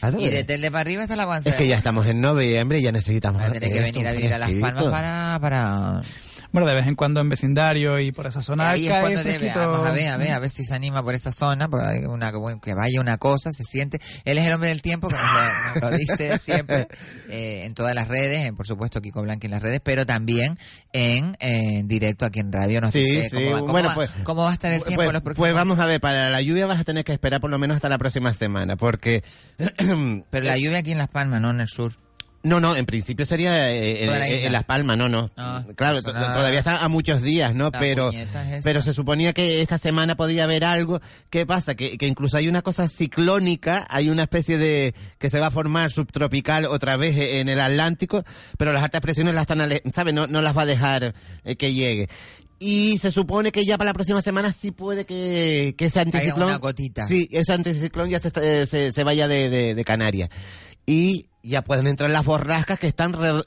Claro, Y de Telde para arriba está la avanzada. es que ya estamos en noviembre y ya necesitamos. Vas a tener que venir a vivir a Las. Palmas para... para... Bueno, de vez en cuando en vecindario y por esa zona. Ahí es cuando debe, vamos a ver, a ver, a ver si se anima por esa zona, pues hay una, que vaya una cosa, se siente. Él es el hombre del tiempo que nos lo, nos lo dice siempre eh, en todas las redes, en, por supuesto Kiko Blanqui en las redes, pero también en, eh, directo aquí en radio nos Sí, dice sí, cómo, va, cómo bueno, va- pues- cómo va a estar el tiempo Pues, los próximos pues vamos a ver, para la lluvia vas a tener que esperar por lo menos hasta la próxima semana, porque... Pero la lluvia aquí en Las Palmas, no en el sur. No, no, en principio sería eh, en, Toda la en- isla. en Las Palmas, no, no. Claro, todavía está a muchos días, ¿no? La Pero, es pero se suponía que esta semana podía haber algo. ¿Qué pasa? Que, que incluso hay una cosa ciclónica, hay una especie de que se va a formar subtropical otra vez en el Atlántico, pero las altas presiones las están, ¿sabes? No, no las va a dejar eh, que llegue. Y se supone que ya para la próxima semana sí puede que, que ese anticiclón... una gotita. Sí, ese anticiclón ya se, eh, se, se vaya de, de, de Canarias. Y ya pueden entrar las borrascas que están re-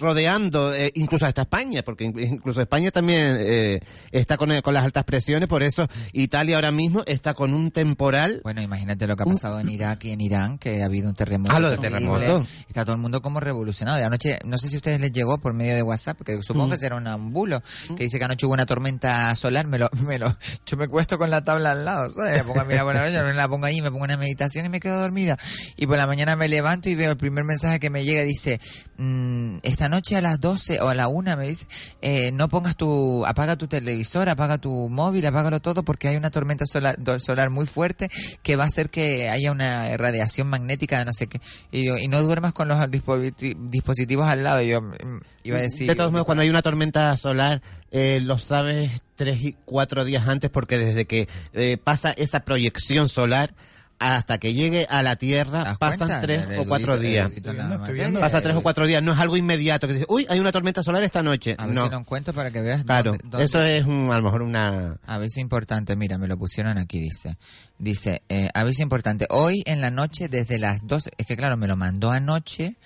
rodeando eh, incluso hasta España, porque in- incluso España también eh, está con, con las altas presiones, por eso Italia ahora mismo está con un temporal. Bueno, imagínate lo que ha pasado en Irak y en Irán, que ha habido un terremoto. Ah, lo de terremoto. Está todo el mundo como revolucionado. De anoche, no sé si a ustedes les llegó por medio de WhatsApp, porque supongo Mm. que será un bulo, que dice que anoche hubo una tormenta solar, me lo, me lo, yo me cuesto con la tabla al lado, ¿sabes? Me pongo a mirar por la noche, me la pongo ahí, me pongo una meditación y me quedo dormida. Y por la mañana me levanto y veo el primer mensaje que me llega, dice, mm, esta noche a las 12 o a la 1 me dice, eh, no pongas tu, apaga tu televisor, apaga tu móvil, apágalo todo porque hay una tormenta solar, solar muy fuerte que va a hacer que haya una radiación magnética no sé qué. Y, yo, y no duermas con los dispositi- dispositivos al lado. Yo mm, iba a decir... De todos modos, cuando hay una tormenta solar, eh, lo sabes tres y cuatro días antes porque desde que eh, pasa esa proyección solar hasta que llegue a la Tierra pasan cuenta? tres o cuatro días. materia. Pasa tres o cuatro días, no es algo inmediato que dices, uy, hay una tormenta solar esta noche. A ver no, si lo encuentro para que veas. claro, dónde- dónde- eso es un- a lo mejor una... Aviso importante, mira, me lo pusieron aquí, dice. Dice, eh, aviso importante, hoy en la noche desde las 12, es que claro, me lo mandó anoche,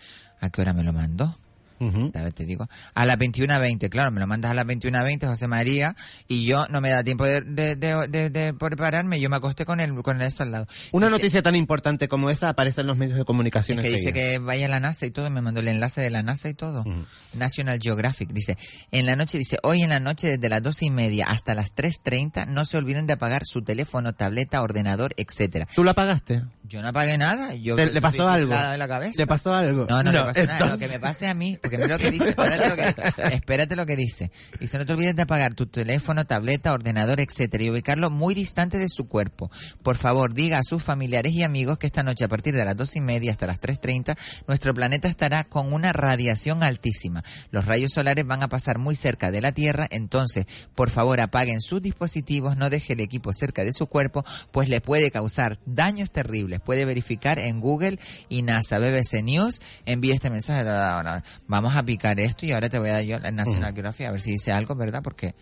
¿a qué hora me lo mandó? A ver, te digo. A las 21.20, claro, me lo mandas a las 21.20, José María, y yo no me da tiempo de, de, de, de- de prepararme, yo me acosté con el, con esto al lado. Una Dice- noticia tan importante como esa aparece en los medios de comunicación es que dice que vaya a la NASA y todo, me mandó el enlace de la NASA y todo. National Geographic dice, en la noche, dice, hoy en la noche desde las doce y media hasta las 3.30 no se olviden de apagar su teléfono, tableta, ordenador, etcétera. ¿Tú lo apagaste? Yo no apagué nada. Yo ¿Le, le pasó algo? la cabeza. ¿Le pasó algo? No, no, le pasó nada. Lo que me pase a mí, porque mira lo que dice, espérate lo que, espérate lo que dice. Dice, no te olvides de apagar tu teléfono, tableta, ordenador, etcétera, y ubicarlo muy distante de su cuerpo. Por favor, diga a sus familiares y amigos que esta noche, a partir de las dos y media hasta las 3.30, nuestro planeta estará con una radiación altísima. Los rayos solares van a pasar muy cerca de la Tierra, entonces, por favor, apaguen sus dispositivos, no deje el equipo cerca de su cuerpo, pues le puede causar daños terribles. Puede verificar en Google y NASA, BBC News, envíe este mensaje. Vamos a picar esto y ahora te voy a dar yo la National Geographic a ver si dice algo, ¿verdad? Porque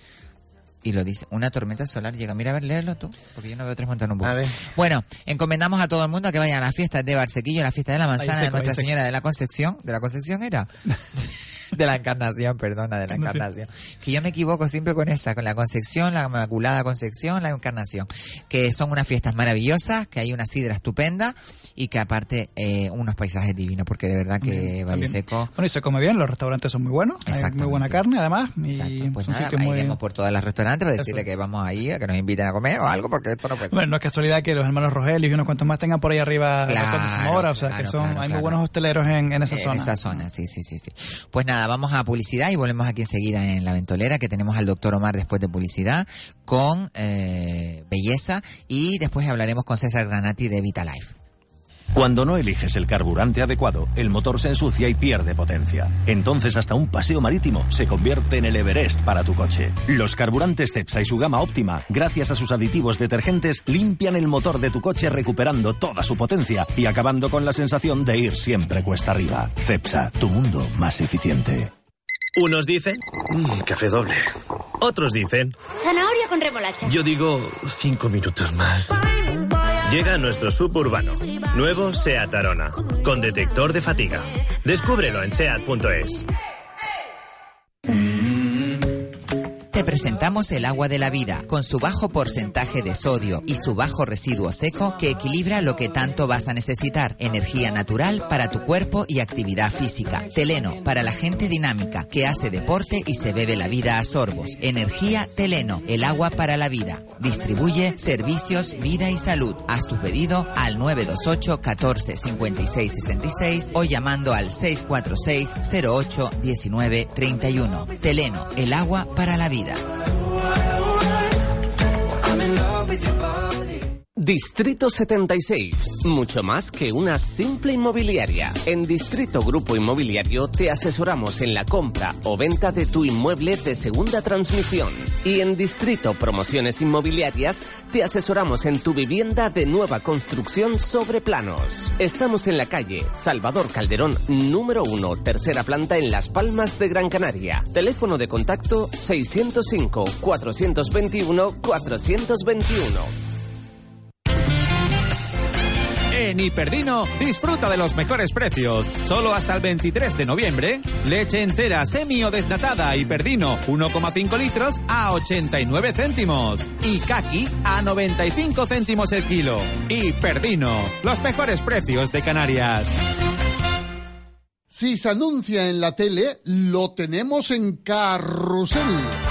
y lo dice, una tormenta solar llega. Mira, a ver, léelo tú, porque yo no veo tres montanos un poco. A ver. Bueno, encomendamos a todo el mundo a que vayan a las fiestas de Barsequillo, a la fiesta de la manzana de Nuestra. Señora de la Concepción. ¿De la Concepción era? De la Encarnación, perdona, de la. Encarnación. Que yo me equivoco siempre con esa, con la Concepción, la Inmaculada Concepción, la Encarnación. Que son unas fiestas maravillosas, que hay una sidra estupenda y que aparte eh, unos paisajes divinos, porque de verdad que Bien, Valle. Seco... Bueno, y se come bien, los restaurantes son muy buenos, hay muy buena carne además, y Pues nada, sitios muy... iremos por todas las restaurantes para Eso. decirle que vamos ahí, a que nos inviten a comer o algo, porque esto no puede Bueno, no es casualidad que los hermanos Rogelio y unos cuantos más tengan por ahí arriba la Claro, Conde Zamora, o sea que son, claro, hay claro. muy buenos hosteleros en, en esa En zona. esa zona, sí, sí, sí, sí. Pues nada, vamos a publicidad y volvemos aquí enseguida en La Ventolera, que tenemos al doctor Omar después de publicidad, con eh, belleza, y después hablaremos con César Granati de Vitalife. Cuando no eliges el carburante adecuado, el motor se ensucia y pierde potencia. Entonces hasta un paseo marítimo se convierte en el Everest para tu coche. Los carburantes Cepsa y su gama óptima, gracias a sus aditivos detergentes, limpian el motor de tu coche recuperando toda su potencia y acabando con la sensación de ir siempre cuesta arriba. Cepsa, tu mundo más eficiente. Unos dicen, "Mm, café doble. Otros dicen, Zanahoria con remolacha. yo digo, cinco minutos más. Llega nuestro suburbano. Nuevo SEAT Arona. Con detector de fatiga. Descúbrelo en SEAT.es. Te presentamos el agua de la vida, con su bajo porcentaje de sodio y su bajo residuo seco que equilibra lo que tanto vas a necesitar. Energía natural para tu cuerpo y actividad física. Teleno, para la gente dinámica, que hace deporte y se bebe la vida a sorbos. Energía Teleno, el agua para la vida. Distribuye servicios, vida y salud. Haz tu pedido al 928 14 56 66 o llamando al 646 08 19 31. Teleno, el agua para la vida. Distrito 76. Mucho más que una simple inmobiliaria. En Distrito Grupo Inmobiliario te asesoramos en la compra o venta de tu inmueble de segunda transmisión. Y en Distrito Promociones Inmobiliarias te asesoramos en tu vivienda de nueva construcción sobre planos. Estamos en la calle Salvador Calderón, número 1, tercera planta en Las Palmas de Gran Canaria. Teléfono de contacto 605 421 421. En Hiperdino, disfruta de los mejores precios. Solo hasta el 23 de noviembre, leche entera semi o desnatada Hiperdino 1,5 litros a 89 céntimos. Y kaki a 95 céntimos el kilo. Hiperdino, los mejores precios de Canarias. Si se anuncia en la tele, lo tenemos en Carrusel.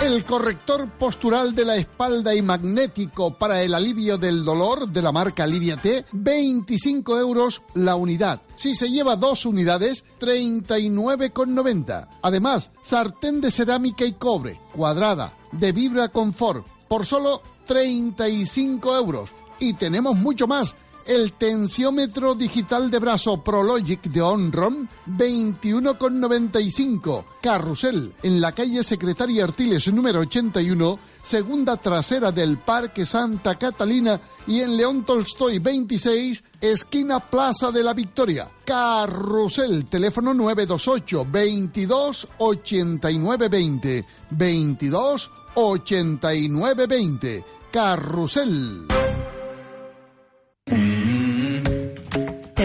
El corrector postural de la espalda y magnético para el alivio del dolor de la marca T, 25 euros la unidad. Si se lleva dos unidades, 39,90. Además, sartén de cerámica y cobre, cuadrada, de Vibra Confort, por solo 35 euros. Y tenemos mucho más el tensiómetro digital de brazo Prologic de Onron, 21,95. Carrusel, en la calle Secretaria Artiles número 81, segunda trasera del Parque Santa Catalina y en León Tolstoy 26, esquina Plaza de la Victoria. Carrusel, teléfono 928 22 89 20. 22 89 20. Carrusel.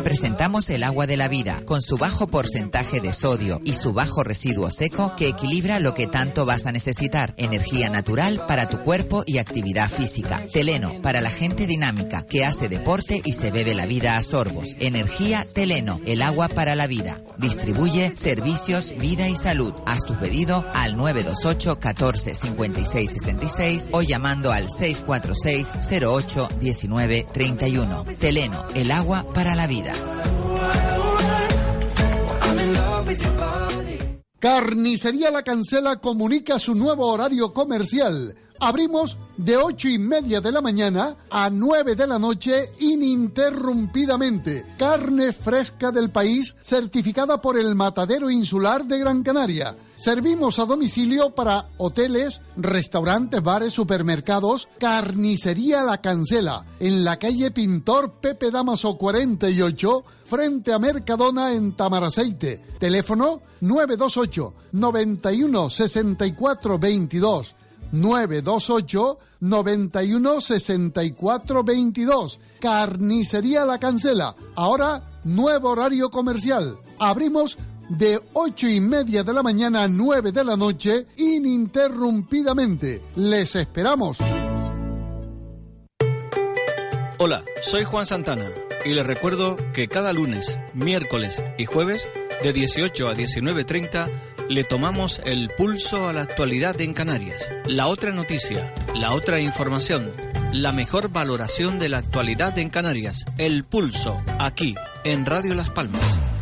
Te presentamos el agua de la vida, con su bajo porcentaje de sodio y su bajo residuo seco que equilibra lo que tanto vas a necesitar. Energía natural para tu cuerpo y actividad física. Teleno, para la gente dinámica, que hace deporte y se bebe la vida a sorbos. Energía Teleno, el agua para la vida. Distribuye servicios, vida y salud. Haz tu pedido al 928 14 56 66 o llamando al 646 08 19 31. Teleno, el agua para la vida. Carnicería La Cancela comunica su nuevo horario comercial. Abrimos de ocho y media de la mañana a 9 de la noche ininterrumpidamente. Carne fresca del país certificada por el Matadero Insular de Gran Canaria. Servimos a domicilio para hoteles, restaurantes, bares, supermercados. Carnicería La Cancela, en la calle Pintor Pepe Damaso 48, frente a Mercadona en Tamaraceite. Teléfono 928 91 64 22. 928 91 64 22. Carnicería La Cancela. Ahora, nuevo horario comercial. Abrimos de ocho y media de la mañana a 9 de la noche ininterrumpidamente. Les esperamos. Hola, soy Juan Santana y les recuerdo que cada lunes, miércoles y jueves de 18 a 19.30 le tomamos el pulso a la actualidad en Canarias. La otra noticia, la otra información, la mejor valoración de la actualidad en Canarias. El pulso, aquí, en Radio Las Palmas.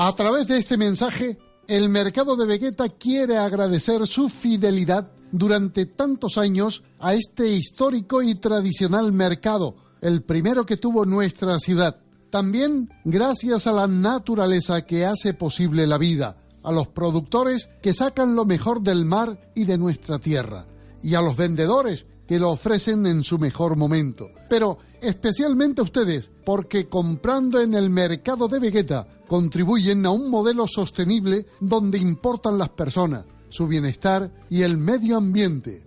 A través de este mensaje, el mercado de Vegeta quiere agradecer su fidelidad durante tantos años a este histórico y tradicional mercado, el primero que tuvo nuestra ciudad. También gracias a la naturaleza que hace posible la vida, a los productores que sacan lo mejor del mar y de nuestra tierra, y a los vendedores que lo ofrecen en su mejor momento. Pero especialmente a ustedes, porque comprando en el mercado de Vegeta contribuyen a un modelo sostenible donde importan las personas, su bienestar y el medio ambiente.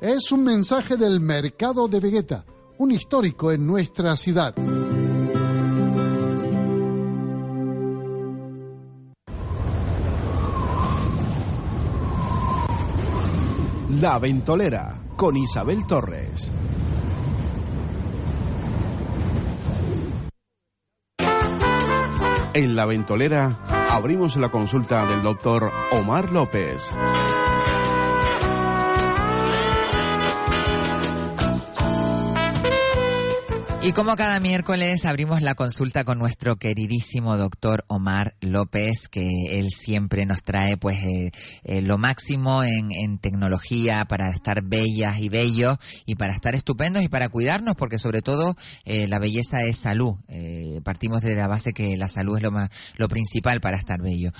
Es un mensaje del mercado de Vegeta, un histórico en nuestra ciudad. La Ventolera con Isabel Torres. En La Ventolera abrimos la consulta del doctor Omar López. Y como cada miércoles abrimos la consulta con nuestro queridísimo doctor Omar López, que él siempre nos trae pues eh, eh, lo máximo en, tecnología para estar bellas y bellos y para estar estupendos y para cuidarnos, porque sobre todo eh, la belleza es salud. partimos de la base que la salud es lo, más, lo principal para estar bello.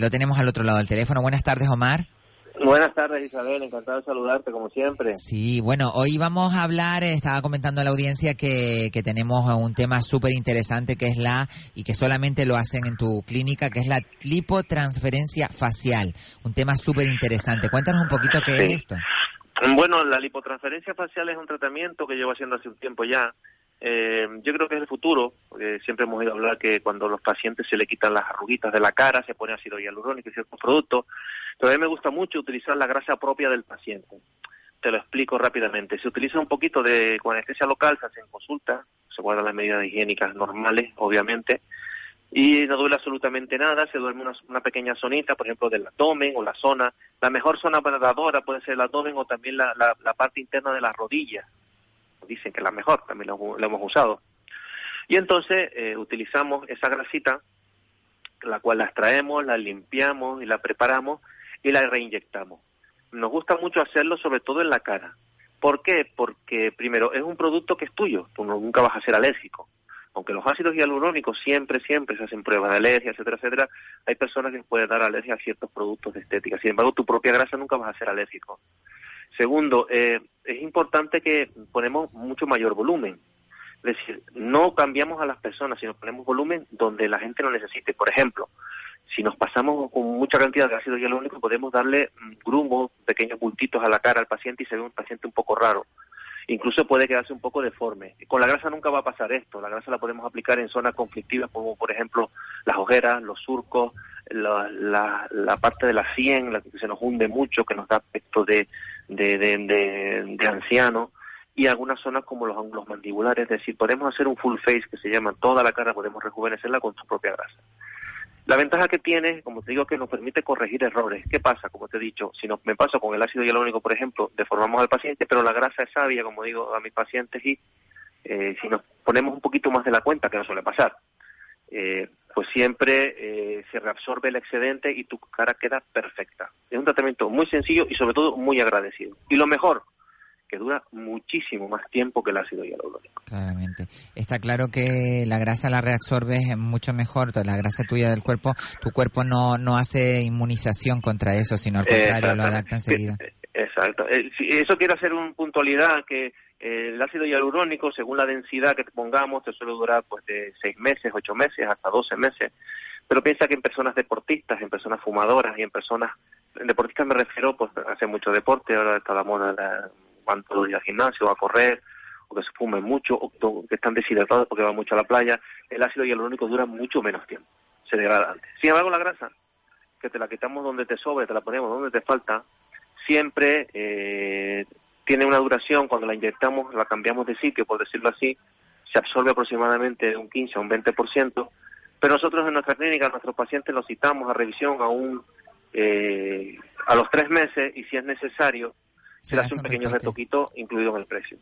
lo tenemos al otro lado del teléfono. Buenas tardes, Omar. Buenas tardes Isabel, encantado de saludarte como siempre. Sí, bueno, hoy vamos a hablar, eh, estaba comentando a la audiencia que, que tenemos un tema súper interesante que es la, y que solamente lo hacen en tu clínica, que es la lipotransferencia facial. Un tema súper interesante. Cuéntanos un poquito qué es esto. Bueno, la lipotransferencia facial es un tratamiento que llevo haciendo hace un tiempo ya Eh, yo creo que es el futuro, porque siempre hemos oído hablar que cuando los pacientes se le quitan las arruguitas de la cara, se pone ácido hialurónico y ciertos productos, pero me gusta mucho utilizar la grasa propia del paciente. Te lo explico rápidamente. Se utiliza un poquito de con anestesia local, se hace en consulta, se guardan las medidas higiénicas normales, obviamente, y no duele absolutamente nada, se duerme una, pequeña zonita, por ejemplo, del abdomen o la zona. La mejor zona predadora puede ser el abdomen o también la, la, la parte interna de las rodillas. Dicen que es la mejor, también lo hemos usado. Y entonces eh, utilizamos esa grasita, la cual la extraemos, la limpiamos y la preparamos y la reinyectamos. Nos gusta mucho hacerlo sobre todo en la cara. ¿Por qué? Porque primero es un producto que es tuyo, tú nunca vas a ser alérgico aunque los ácidos hialurónicos siempre, siempre se hacen pruebas de alergia, etcétera, etcétera, hay personas que pueden dar alergia a ciertos productos de estética. Sin embargo, tu propia grasa nunca vas a ser alérgico. Segundo, eh, es importante que ponemos mucho mayor volumen. Es decir, no cambiamos a las personas, sino ponemos volumen donde la gente lo necesite. Por ejemplo, si nos pasamos con mucha cantidad de ácido hialurónico, podemos darle grumos, pequeños bultitos a la cara al paciente y se ve un paciente un poco raro incluso puede quedarse un poco deforme. Con la grasa nunca va a pasar esto, la grasa la podemos aplicar en zonas conflictivas como por ejemplo las ojeras, los surcos, la, parte de la sien, la que se nos hunde mucho, que nos da aspecto de, de anciano, y algunas zonas como los ángulos mandibulares, es decir, podemos hacer un full face que se llama toda la cara, podemos rejuvenecerla con su propia grasa. La ventaja que tiene, como te digo, que nos permite corregir errores. ¿Qué pasa? Como te he dicho, si no, me paso con el ácido hialurónico, por ejemplo, deformamos al paciente, pero la grasa es sabia, como digo a mis pacientes, y eh, si nos ponemos un poquito más de la cuenta, que no suele pasar, eh, pues siempre eh, se reabsorbe el excedente y tu cara queda perfecta. Es un tratamiento muy sencillo y sobre todo muy agradecido. Y lo mejor, que dura muchísimo más tiempo que el ácido hialurónico. Claramente. Está claro que la grasa la reabsorbes mucho mejor, la grasa tuya del cuerpo, tu cuerpo no, no hace inmunización contra eso, sino al contrario, lo adapta enseguida. Exacto. Eso quiero hacer una puntualidad que eh, el ácido hialurónico, según la densidad que te pongamos, te suele durar pues de seis meses, ocho meses, hasta doce meses. Pero piensa que en personas deportistas, en personas fumadoras y en personas, en deportistas me refiero, pues hace mucho deporte, ahora está la moda la cuanto ir al gimnasio, a correr, o que se fumen mucho, o que están deshidratados porque van mucho a la playa, el ácido hialurónico dura mucho menos tiempo, se degrada antes. Sin embargo, la grasa, que te la quitamos donde te sobre, te la ponemos donde te falta, siempre eh, tiene una duración, cuando la inyectamos, la cambiamos de sitio, por decirlo así, se absorbe aproximadamente de un 15 a un 20%, pero nosotros en nuestra clínica, nuestros pacientes los citamos a revisión a un eh, a los tres meses y si es necesario se hace un pequeño retoquito incluido en el precio.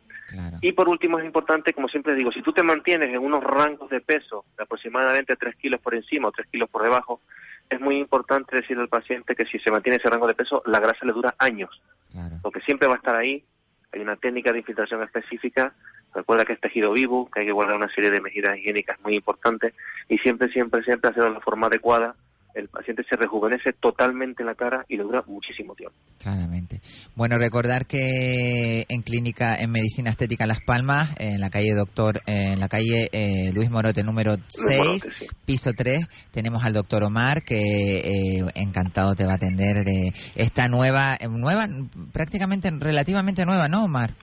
Y por último es importante, como siempre digo, si tú te mantienes en unos rangos de peso de aproximadamente 3 kilos por encima o 3 kilos por debajo, es muy importante decirle al paciente que si se mantiene ese rango de peso, la grasa le dura años. Porque siempre va a estar ahí, hay una técnica de infiltración específica, recuerda que es tejido vivo, que hay que guardar una serie de medidas higiénicas muy importantes. Y siempre, siempre, siempre hacerlo de la forma adecuada el paciente se rejuvenece totalmente la cara y le dura muchísimo tiempo. Claramente. Bueno, recordar que en clínica en medicina estética Las Palmas, en la calle Doctor, en la calle eh, Luis Morote número 6, piso 3, tenemos al doctor Omar que eh, encantado te va a atender de esta nueva, eh, nueva, prácticamente relativamente nueva, ¿no, Omar?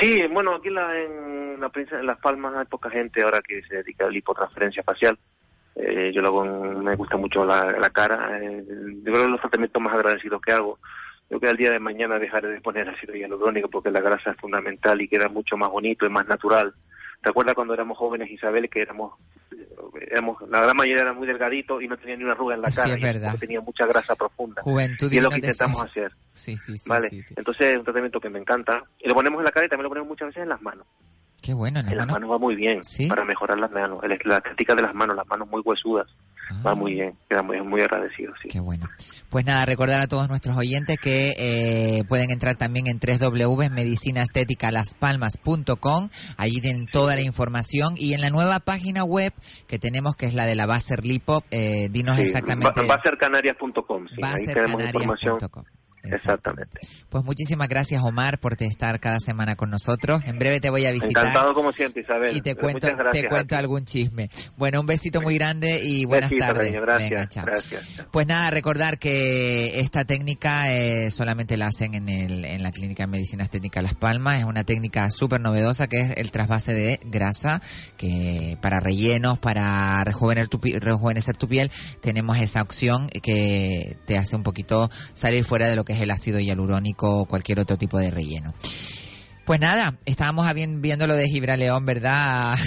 Sí, bueno, aquí en, la, en, la, en Las Palmas hay poca gente ahora que se dedica a la lipotransferencia facial eh, yo lo me gusta mucho la, la cara. Eh, yo creo que los tratamientos más agradecidos que hago. Yo que al día de mañana dejaré de poner ácido hialurónico porque la grasa es fundamental y queda mucho más bonito y más natural. ¿Te acuerdas cuando éramos jóvenes, Isabel, que éramos, éramos la gran mayoría era muy delgadito y no tenía ni una arruga en la cara? Es verdad. Tenía mucha grasa profunda. Juventud y es lo que intentamos hacer. Sí, sí, sí. ¿Vale? sí. Entonces es un tratamiento que me encanta. Y lo ponemos en la cara y también lo ponemos muchas veces en las manos. Qué bueno, en, en las manos va muy bien para mejorar las manos. La estética de las manos, las manos muy huesudas, va muy bien. Queda muy, muy agradecido, sí. Qué bueno. Pues nada, recordar a todos nuestros oyentes que eh, pueden entrar también en www.medicinaestéticalaspalmas.com. Allí tienen toda la información. Y en la nueva página web que tenemos, que es la de la Baser Lipo, eh, dinos Sí, exactamente. ba- Basercanarias.com, sí. Ahí tenemos información. Exactamente. Pues muchísimas gracias, Omar, por estar cada semana con nosotros. En breve te voy a visitar. Encantado como siempre, Isabel. Y te cuento, te cuento algún chisme. Bueno, un besito muy grande y buenas Besito, tardes. cariño, gracias, Venga, chao. gracias. Pues nada, recordar que esta técnica eh, solamente la hacen en, el, en la Clínica de Medicina Estética Las Palmas. Es una técnica súper novedosa que es el trasvase de grasa, que para rellenos, para rejuvenecer tu, rejuvenecer tu piel, tenemos esa opción que te hace un poquito salir fuera de lo que es el ácido hialurónico o cualquier otro tipo de relleno. Pues nada, estábamos viendo lo de Gibraleón, ¿verdad?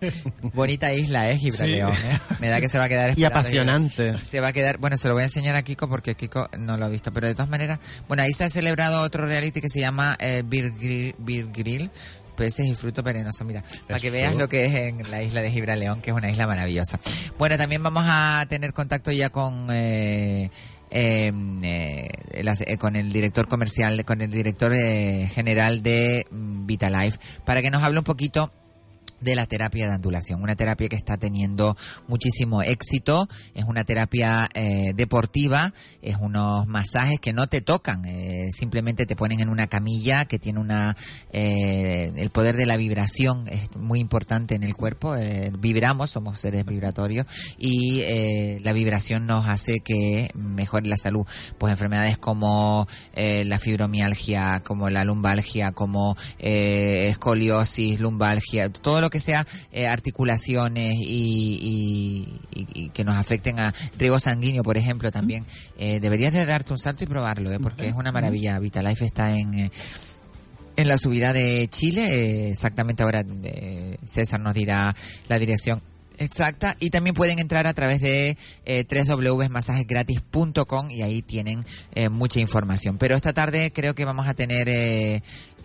Bonita isla, ¿eh? Gibraleón. ¿eh? Me da que se va a quedar Y apasionante. se va a quedar, bueno, se lo voy a enseñar a Kiko porque Kiko no lo ha visto, pero de todas maneras, bueno, ahí se ha celebrado otro reality que se llama eh, Beer, Grill, Beer Grill, peces y fruto venenoso, mira, para que veas lo que es en la isla de Gibraleón, que es una isla maravillosa. Bueno, también vamos a tener contacto ya con... Eh, eh, eh, eh, con el director comercial, con el director eh, general de mm, Vitalife, para que nos hable un poquito de la terapia de ondulación, una terapia que está teniendo muchísimo éxito, es una terapia eh, deportiva, es unos masajes que no te tocan, eh, simplemente te ponen en una camilla que tiene una eh, el poder de la vibración es muy importante en el cuerpo, eh, vibramos, somos seres vibratorios y la vibración nos hace que mejore la salud, pues enfermedades como la fibromialgia, como la lumbalgia, como escoliosis, lumbalgia, todo lo que sea eh, articulaciones y, y- y- y que nos afecten a riego sanguíneo, por ejemplo, también, eh, deberías de darte un salto y probarlo, eh, porque es una maravilla. Vitalife está en... eh, en la subida de Chile, exactamente ahora eh, César nos dirá la dirección exacta y también pueden entrar a través de eh, www.masajesgratis.com y ahí tienen eh, mucha información. Pero esta tarde creo que vamos a tener,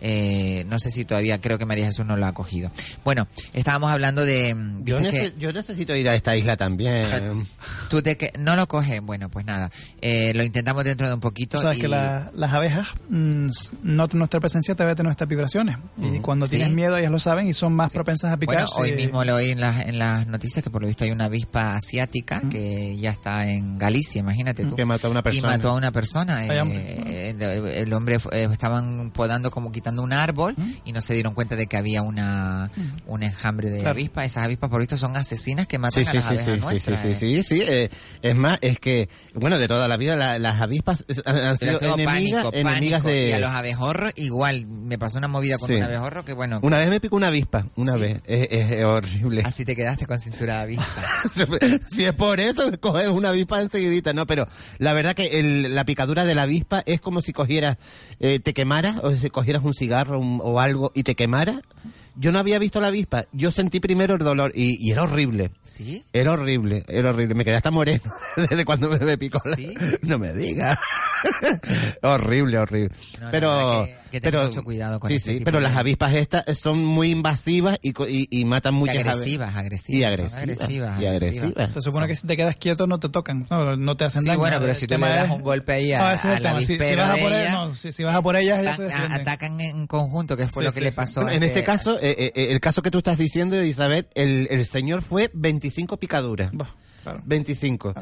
eh, no sé si todavía, creo que María Jesús no lo ha cogido. Bueno, estábamos hablando de... mm, Yo, que- yo necesito ir a esta isla también. Tú te que no lo coges, bueno, pues nada, eh, lo intentamos dentro de un poquito. Sabes y- que la- las abejas mm, s- notan nuestra presencia a través de nuestras vibraciones. Y cuando Sí. tienes miedo, ellas lo saben y son más propensas a picar. Bueno, hoy mismo lo oí en las, en las noticias que por lo visto hay una avispa asiática que ya está en Galicia, imagínate tú. Que mató a una persona. Y mató a una persona. Eh, hombre. el, el hombre eh, estaban podando como quitando un árbol y no se dieron cuenta de que había una un enjambre de Claro. avispas. Esas avispas por visto son asesinas que matan Sí, a las sí, abejas sí, sí, sí, nuestras. sí, eh. sí, eh, es más, es que, bueno, de toda la vida la- las avispas eh, han, sido enemigas, pánico, enemigas pánico. de... Y a los abejorros igual. Me pasó una movida con un abejorro que bueno. Una vez me picó una avispa, una vez, es, es horrible. Así te quedaste con cintura de avispa. si es por eso, coges una avispa enseguidita, no, pero la verdad que el- la picadura de la avispa es como si cogieras, eh, te quemaras, o si cogieras un cigarro un- o algo y te quemara. Yo no había visto la avispa, yo sentí primero el dolor y, y era horrible. ¿Sí? Era horrible, era horrible. Me quedé hasta moreno desde cuando me, me picó la... No me digas. horrible, horrible. No, pero, que- tener pero mucho cuidado con sí, este sí, tipo pero de- las avispas estas son muy invasivas y, y, y matan muchas ave- agresivas, agresivas, Y son agresivas. agresivas, y agresivas. Se supone que si te quedas quieto no te tocan, no, no te hacen Sí, daño. bueno, pero si tú le das un golpe ahí No, a, es a la. Si- si vas a de por ella, no, si- si vas a por ellas, se atacan en conjunto, que fue Sí, lo que sí, le sí. pasó. En este- este caso, eh, eh, el caso que tú estás diciendo, Isabel, el, el señor fue 25 picaduras. 25.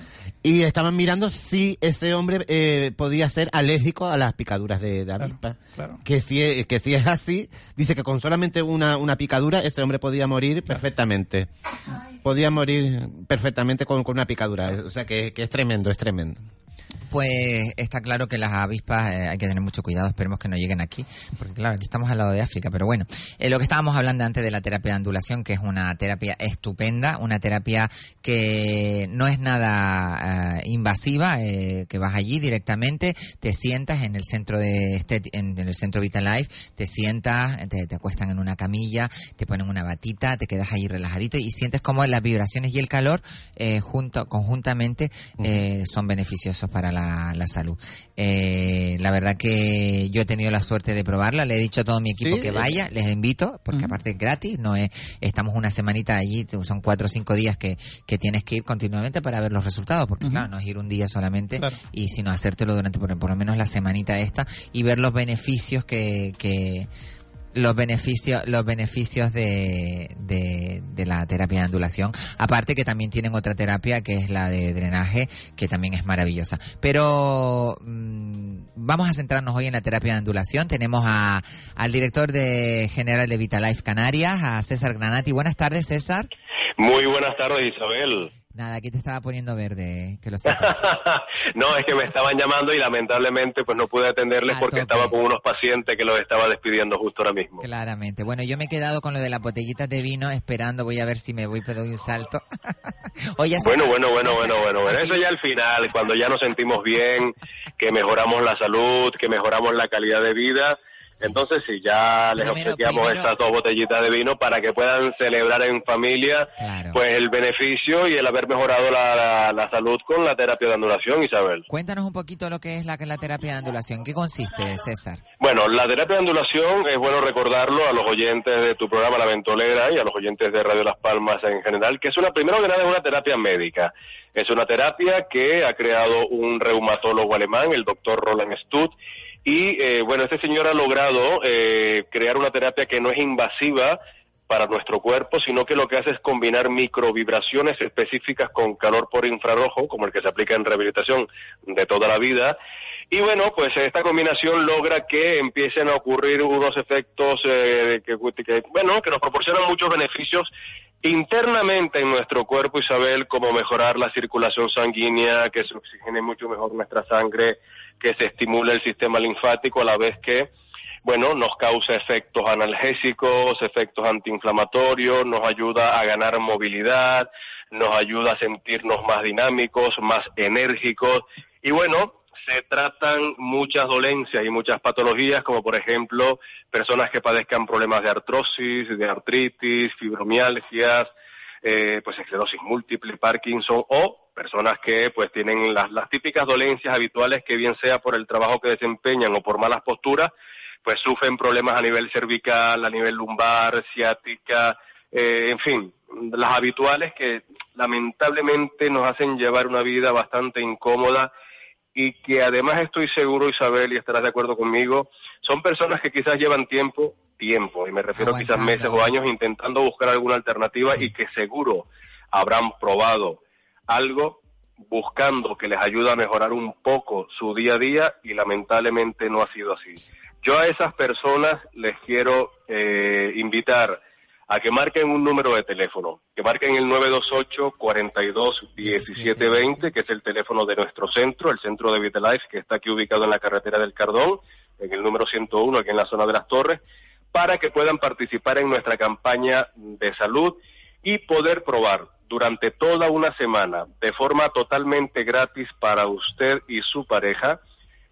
Y estaban mirando si ese hombre eh, podía ser alérgico a las picaduras de, de avispa. Que, si, es- que si es así, dice que con solamente una, una picadura ese hombre podía morir perfectamente. Podía morir perfectamente con, con una picadura. O sea que, que es tremendo, es tremendo. Pues está claro que las avispas eh, hay que tener mucho cuidado, esperemos que no lleguen aquí, porque claro, aquí estamos al lado de África, pero bueno, eh, lo que estábamos hablando antes de la terapia de ondulación, que es una terapia estupenda, una terapia que no es nada eh, invasiva, que vas allí directamente, te sientas en el centro de estet- en, en el centro Vitalife, te sientas, te, te acuestan en una camilla, te ponen una batita, te quedas ahí relajadito y sientes como las vibraciones y el calor junto conjuntamente son beneficiosos para la, la salud. Eh, la verdad que yo he tenido la suerte de probarla, le he dicho a todo mi equipo Sí, que eh. vaya, les invito, porque aparte es gratis, no es, estamos una semanita allí, son cuatro o cinco días que, que tienes que ir continuamente para ver los resultados, porque claro, no es ir un día solamente, y sino hacértelo durante por, por lo menos la semanita esta y ver los beneficios que, que los beneficios los beneficios de, de, de, la terapia de ondulación. Aparte que también tienen otra terapia que es la de drenaje que también es maravillosa. Pero mmm, vamos a centrarnos hoy en la terapia de ondulación. Tenemos a, al director de general de Vitalife Canarias a César Granati. Buenas tardes César. Muy buenas tardes Isabel Nada, aquí te estaba poniendo verde, que lo no, es que me estaban llamando y lamentablemente pues no pude atenderles porque estaba con unos pacientes que los estaba despidiendo justo ahora mismo. Claramente. Bueno, yo me he quedado con lo de las botellitas de vino esperando, voy a ver si me voy, pero doy un salto. Oye, bueno, bueno, bueno, bueno, bueno, bueno, eso ya al final, cuando ya nos sentimos bien, que mejoramos la salud, que mejoramos la calidad de vida, entonces, si ya les obsequiamos estas dos botellitas de vino para que puedan celebrar en familia, pues el beneficio y el haber mejorado la, la, salud con la terapia de andulación, Isabel. Cuéntanos un poquito lo que es la, la terapia de andulación. ¿Qué consiste, César? Bueno, la terapia de andulación es bueno recordarlo a los oyentes de tu programa La Ventolera y a los oyentes de Radio Las Palmas en general, que es una, primero que nada, es una terapia médica. Es una terapia que ha creado un reumatólogo alemán, el doctor Roland Stutt, y eh, bueno, este señor ha logrado eh, crear una terapia que no es invasiva para nuestro cuerpo, sino que lo que hace es combinar microvibraciones específicas con calor por infrarrojo, como el que se aplica en rehabilitación de toda la vida. Y bueno, pues esta combinación logra que empiecen a ocurrir unos efectos eh, que, bueno, que nos proporcionan muchos beneficios internamente en nuestro cuerpo, Isabel, como mejorar la circulación sanguínea, que se oxigene mucho mejor nuestra sangre, que se estimule el sistema linfático a la vez que, bueno, nos causa efectos analgésicos, efectos antiinflamatorios, nos ayuda a ganar movilidad, nos ayuda a sentirnos más dinámicos, más enérgicos. Y bueno, se tratan muchas dolencias y muchas patologías, como por ejemplo personas que padezcan problemas de artrosis, de artritis, fibromialgias, eh, pues esclerosis múltiple, Parkinson o personas que pues tienen las, las típicas dolencias habituales que bien sea por el trabajo que desempeñan o por malas posturas, pues sufren problemas a nivel cervical, a nivel lumbar, ciática, eh, en fin, las habituales que lamentablemente nos hacen llevar una vida bastante incómoda y que además estoy seguro, Isabel, y estarás de acuerdo conmigo, son personas que quizás llevan tiempo, tiempo, y me refiero quizás meses o años intentando buscar alguna alternativa y que seguro habrán probado algo buscando que les ayude a mejorar un poco su día a día y lamentablemente no ha sido así. Yo a esas personas les quiero eh, invitar a que marquen un número de teléfono, que marquen el 928 42 1720, que es el teléfono de nuestro centro, el centro de Vitalife, que está aquí ubicado en la carretera del Cardón, en el número 101, aquí en la zona de las Torres, para que puedan participar en nuestra campaña de salud y poder probar durante toda una semana, de forma totalmente gratis para usted y su pareja,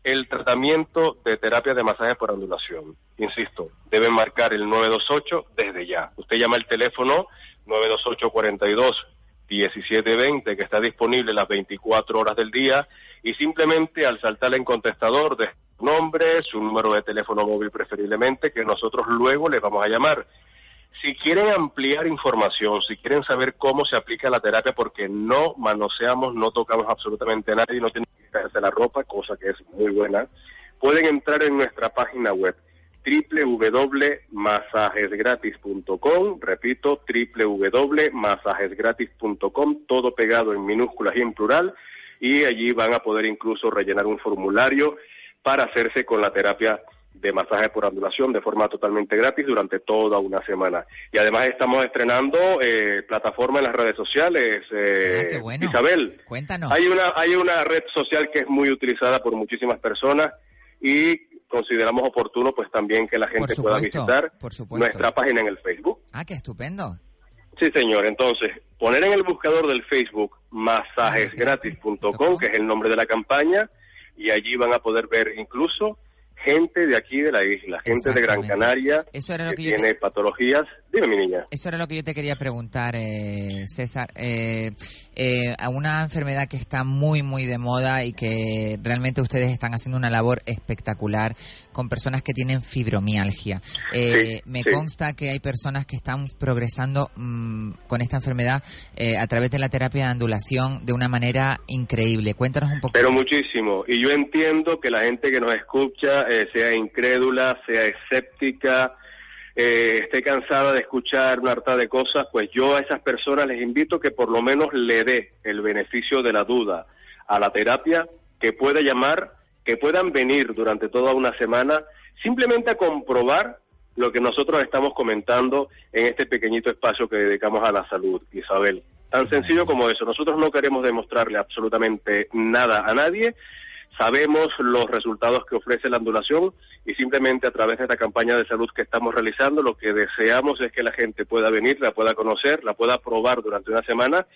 el tratamiento de terapia de masaje por ondulación. Insisto, deben marcar el 928 desde ya. Usted llama el teléfono 928 42 1720 que está disponible las 24 horas del día y simplemente al saltar en contestador de nombre, su número de teléfono móvil preferiblemente, que nosotros luego les vamos a llamar. Si quieren ampliar información, si quieren saber cómo se aplica la terapia, porque no manoseamos, no tocamos absolutamente a nadie, no tienen que quitarse la ropa, cosa que es muy buena, pueden entrar en nuestra página web www.masajesgratis.com, repito, www.masajesgratis.com, todo pegado en minúsculas y en plural, y allí van a poder incluso rellenar un formulario para hacerse con la terapia de masaje por ondulación de forma totalmente gratis durante toda una semana. Y además estamos estrenando eh, plataforma en las redes sociales. Eh, ah, Isabel, cuéntanos. Hay una, hay una red social que es muy utilizada por muchísimas personas y consideramos oportuno pues también que la gente pueda visitar nuestra página en el Facebook. Ah, qué estupendo. Sí, señor. Entonces, poner en el buscador del Facebook masajesgratis.com, que es el nombre de la campaña, y allí van a poder ver incluso gente de aquí de la isla, gente de Gran Canaria Eso era lo que, tiene patologías. Dime, mi niña. Eso era lo que yo te quería preguntar, eh, César. Eh, eh, a una enfermedad que está muy, muy de moda y que realmente ustedes están haciendo una labor espectacular con personas que tienen fibromialgia. Eh, me consta que hay personas que están progresando mm, con esta enfermedad eh, a través de la terapia de andulación de una manera increíble. Cuéntanos un poco. Pero muchísimo. Y yo entiendo que la gente que nos escucha sea incrédula, sea escéptica, eh, esté cansada de escuchar una harta de cosas, pues yo a esas personas les invito que por lo menos le dé el beneficio de la duda a la terapia, que pueda llamar, que puedan venir durante toda una semana, simplemente a comprobar lo que nosotros estamos comentando en este pequeñito espacio que dedicamos a la salud, Isabel. Tan sencillo como eso. Nosotros no queremos demostrarle absolutamente nada a nadie, Sabemos los resultados que ofrece la ondulación y simplemente a través de esta campaña de salud que estamos realizando, lo que deseamos es que la gente pueda venir, la pueda conocer, la pueda probar durante una semana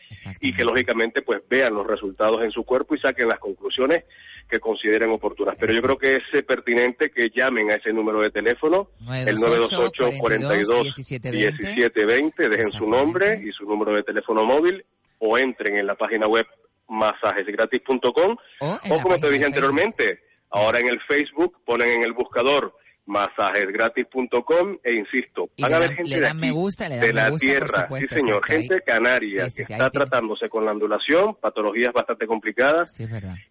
y que lógicamente pues vean los resultados en su cuerpo y saquen las conclusiones que consideren oportunas. Pero yo creo que es pertinente que llamen a ese número de teléfono, el 928 42 1720, dejen su nombre y su número de teléfono móvil o entren en la página web masajesgratis.com o, como te dije anteriormente, ahora en el Facebook ponen en el buscador masajesgratis.com e insisto, van a haber gente de, me gusta, de la tierra, sí señor, gente canaria que está tratándose con la ondulación, patologías bastante complicadas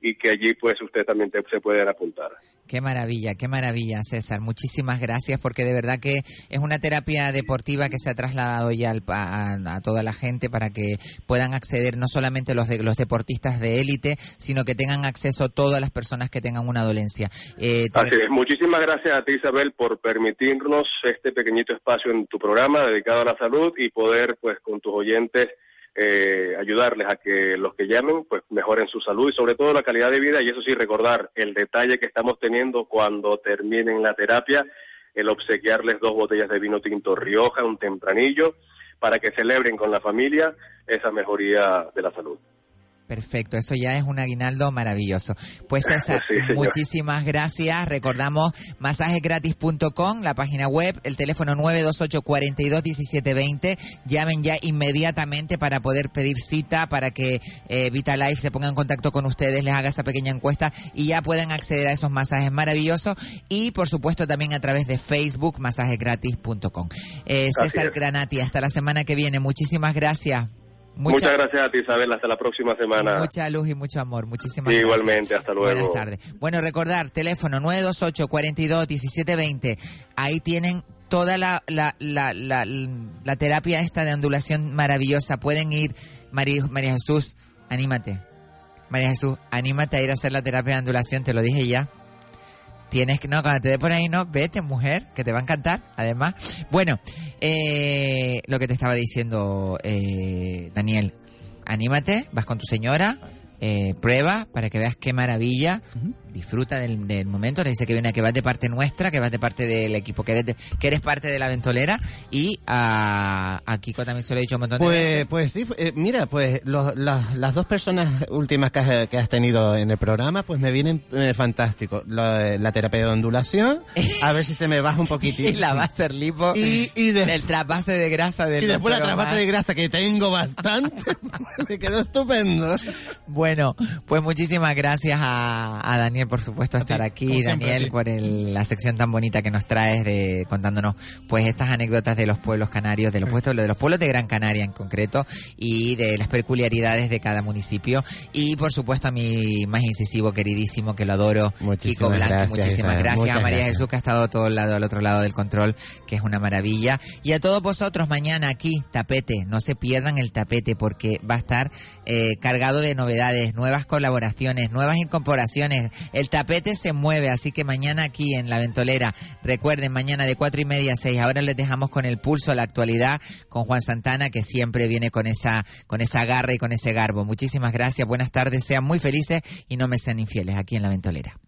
y que allí pues usted también se pueden apuntar. Qué maravilla, qué maravilla, César. Muchísimas gracias porque de verdad que es una terapia deportiva que se ha trasladado ya a, toda la gente para que puedan acceder no solamente los de, los deportistas de élite, sino que tengan acceso todas las personas que tengan una dolencia. Eh, Así es. Muchísimas gracias a ti, Isabel, por permitirnos este pequeñito espacio en tu programa dedicado a la salud y poder, pues, con tus oyentes eh, ayudarles a que los que llamen pues mejoren su salud y sobre todo la calidad de vida y eso sí recordar el detalle que estamos teniendo cuando terminen la terapia el obsequiarles dos botellas de vino tinto Rioja un tempranillo para que celebren con la familia esa mejoría de la salud. Perfecto, eso ya es un aguinaldo maravilloso. Pues César, muchísimas gracias. Recordamos masajesgratis.com, la página web, el teléfono 928 42 1720. Llamen ya inmediatamente para poder pedir cita, para que eh, Vitalife se ponga en contacto con ustedes, les haga esa pequeña encuesta y ya puedan acceder a esos masajes maravillosos. Y por supuesto también a través de Facebook, masajesgratis.com. Eh, César Granati, hasta la semana que viene. Muchísimas gracias. Muchas gracias a ti, Isabel. Hasta la próxima semana. Mucha luz y mucho amor. Muchísimas sí, gracias. Igualmente, hasta luego. Buenas tardes. Bueno, recordar, teléfono 928 42 1720. Ahí tienen toda la, la, la, la, la terapia esta de ondulación maravillosa. Pueden ir, María, María Jesús, anímate. María Jesús, anímate a ir a hacer la terapia de ondulación, te lo dije ya tienes que, no, cuando te dé por ahí, no, vete, mujer, que te va a encantar, además. Bueno, eh, lo que te estaba diciendo, eh, Daniel, anímate, vas con tu señora, eh, prueba para que veas qué maravilla disfruta del, momento, le dice que viene que vas de parte nuestra, que vas de parte del equipo, que eres, que eres parte de la ventolera y a, Kiko también se lo he dicho un montón de pues, veces. Pues sí, eh, mira, pues las dos personas últimas que has, tenido en el programa, pues me vienen eh, fantástico. La, terapia de ondulación, a ver si se me baja un poquitito. y la base lipo y, y el trasvase de grasa del Y después la trasvase de grasa que tengo bastante, me quedó estupendo. Bueno, pues muchísimas gracias a Daniel por supuesto, estar aquí, Daniel, por la sección tan bonita que nos traes de contándonos pues estas anécdotas de los pueblos canarios, de los pueblos, de los pueblos de Gran Canaria en concreto y de las peculiaridades de cada municipio. Y por supuesto a mi más incisivo, queridísimo, que lo adoro, Kiko Blanco. Muchísimas gracias. a María Jesús que ha estado todo el lado, al otro lado del control, que es una maravilla. Y a todos vosotros mañana aquí, tapete, no se pierdan el tapete porque va a estar eh, cargado de novedades, nuevas colaboraciones, nuevas incorporaciones, el tapete se mueve, así que mañana aquí en La Ventolera, recuerden, mañana de cuatro y media a seis. Ahora les dejamos con el pulso a la actualidad con Juan Santana, que siempre viene con esa, con esa garra y con ese garbo. Muchísimas gracias, buenas tardes, sean muy felices y no me sean infieles aquí en La Ventolera.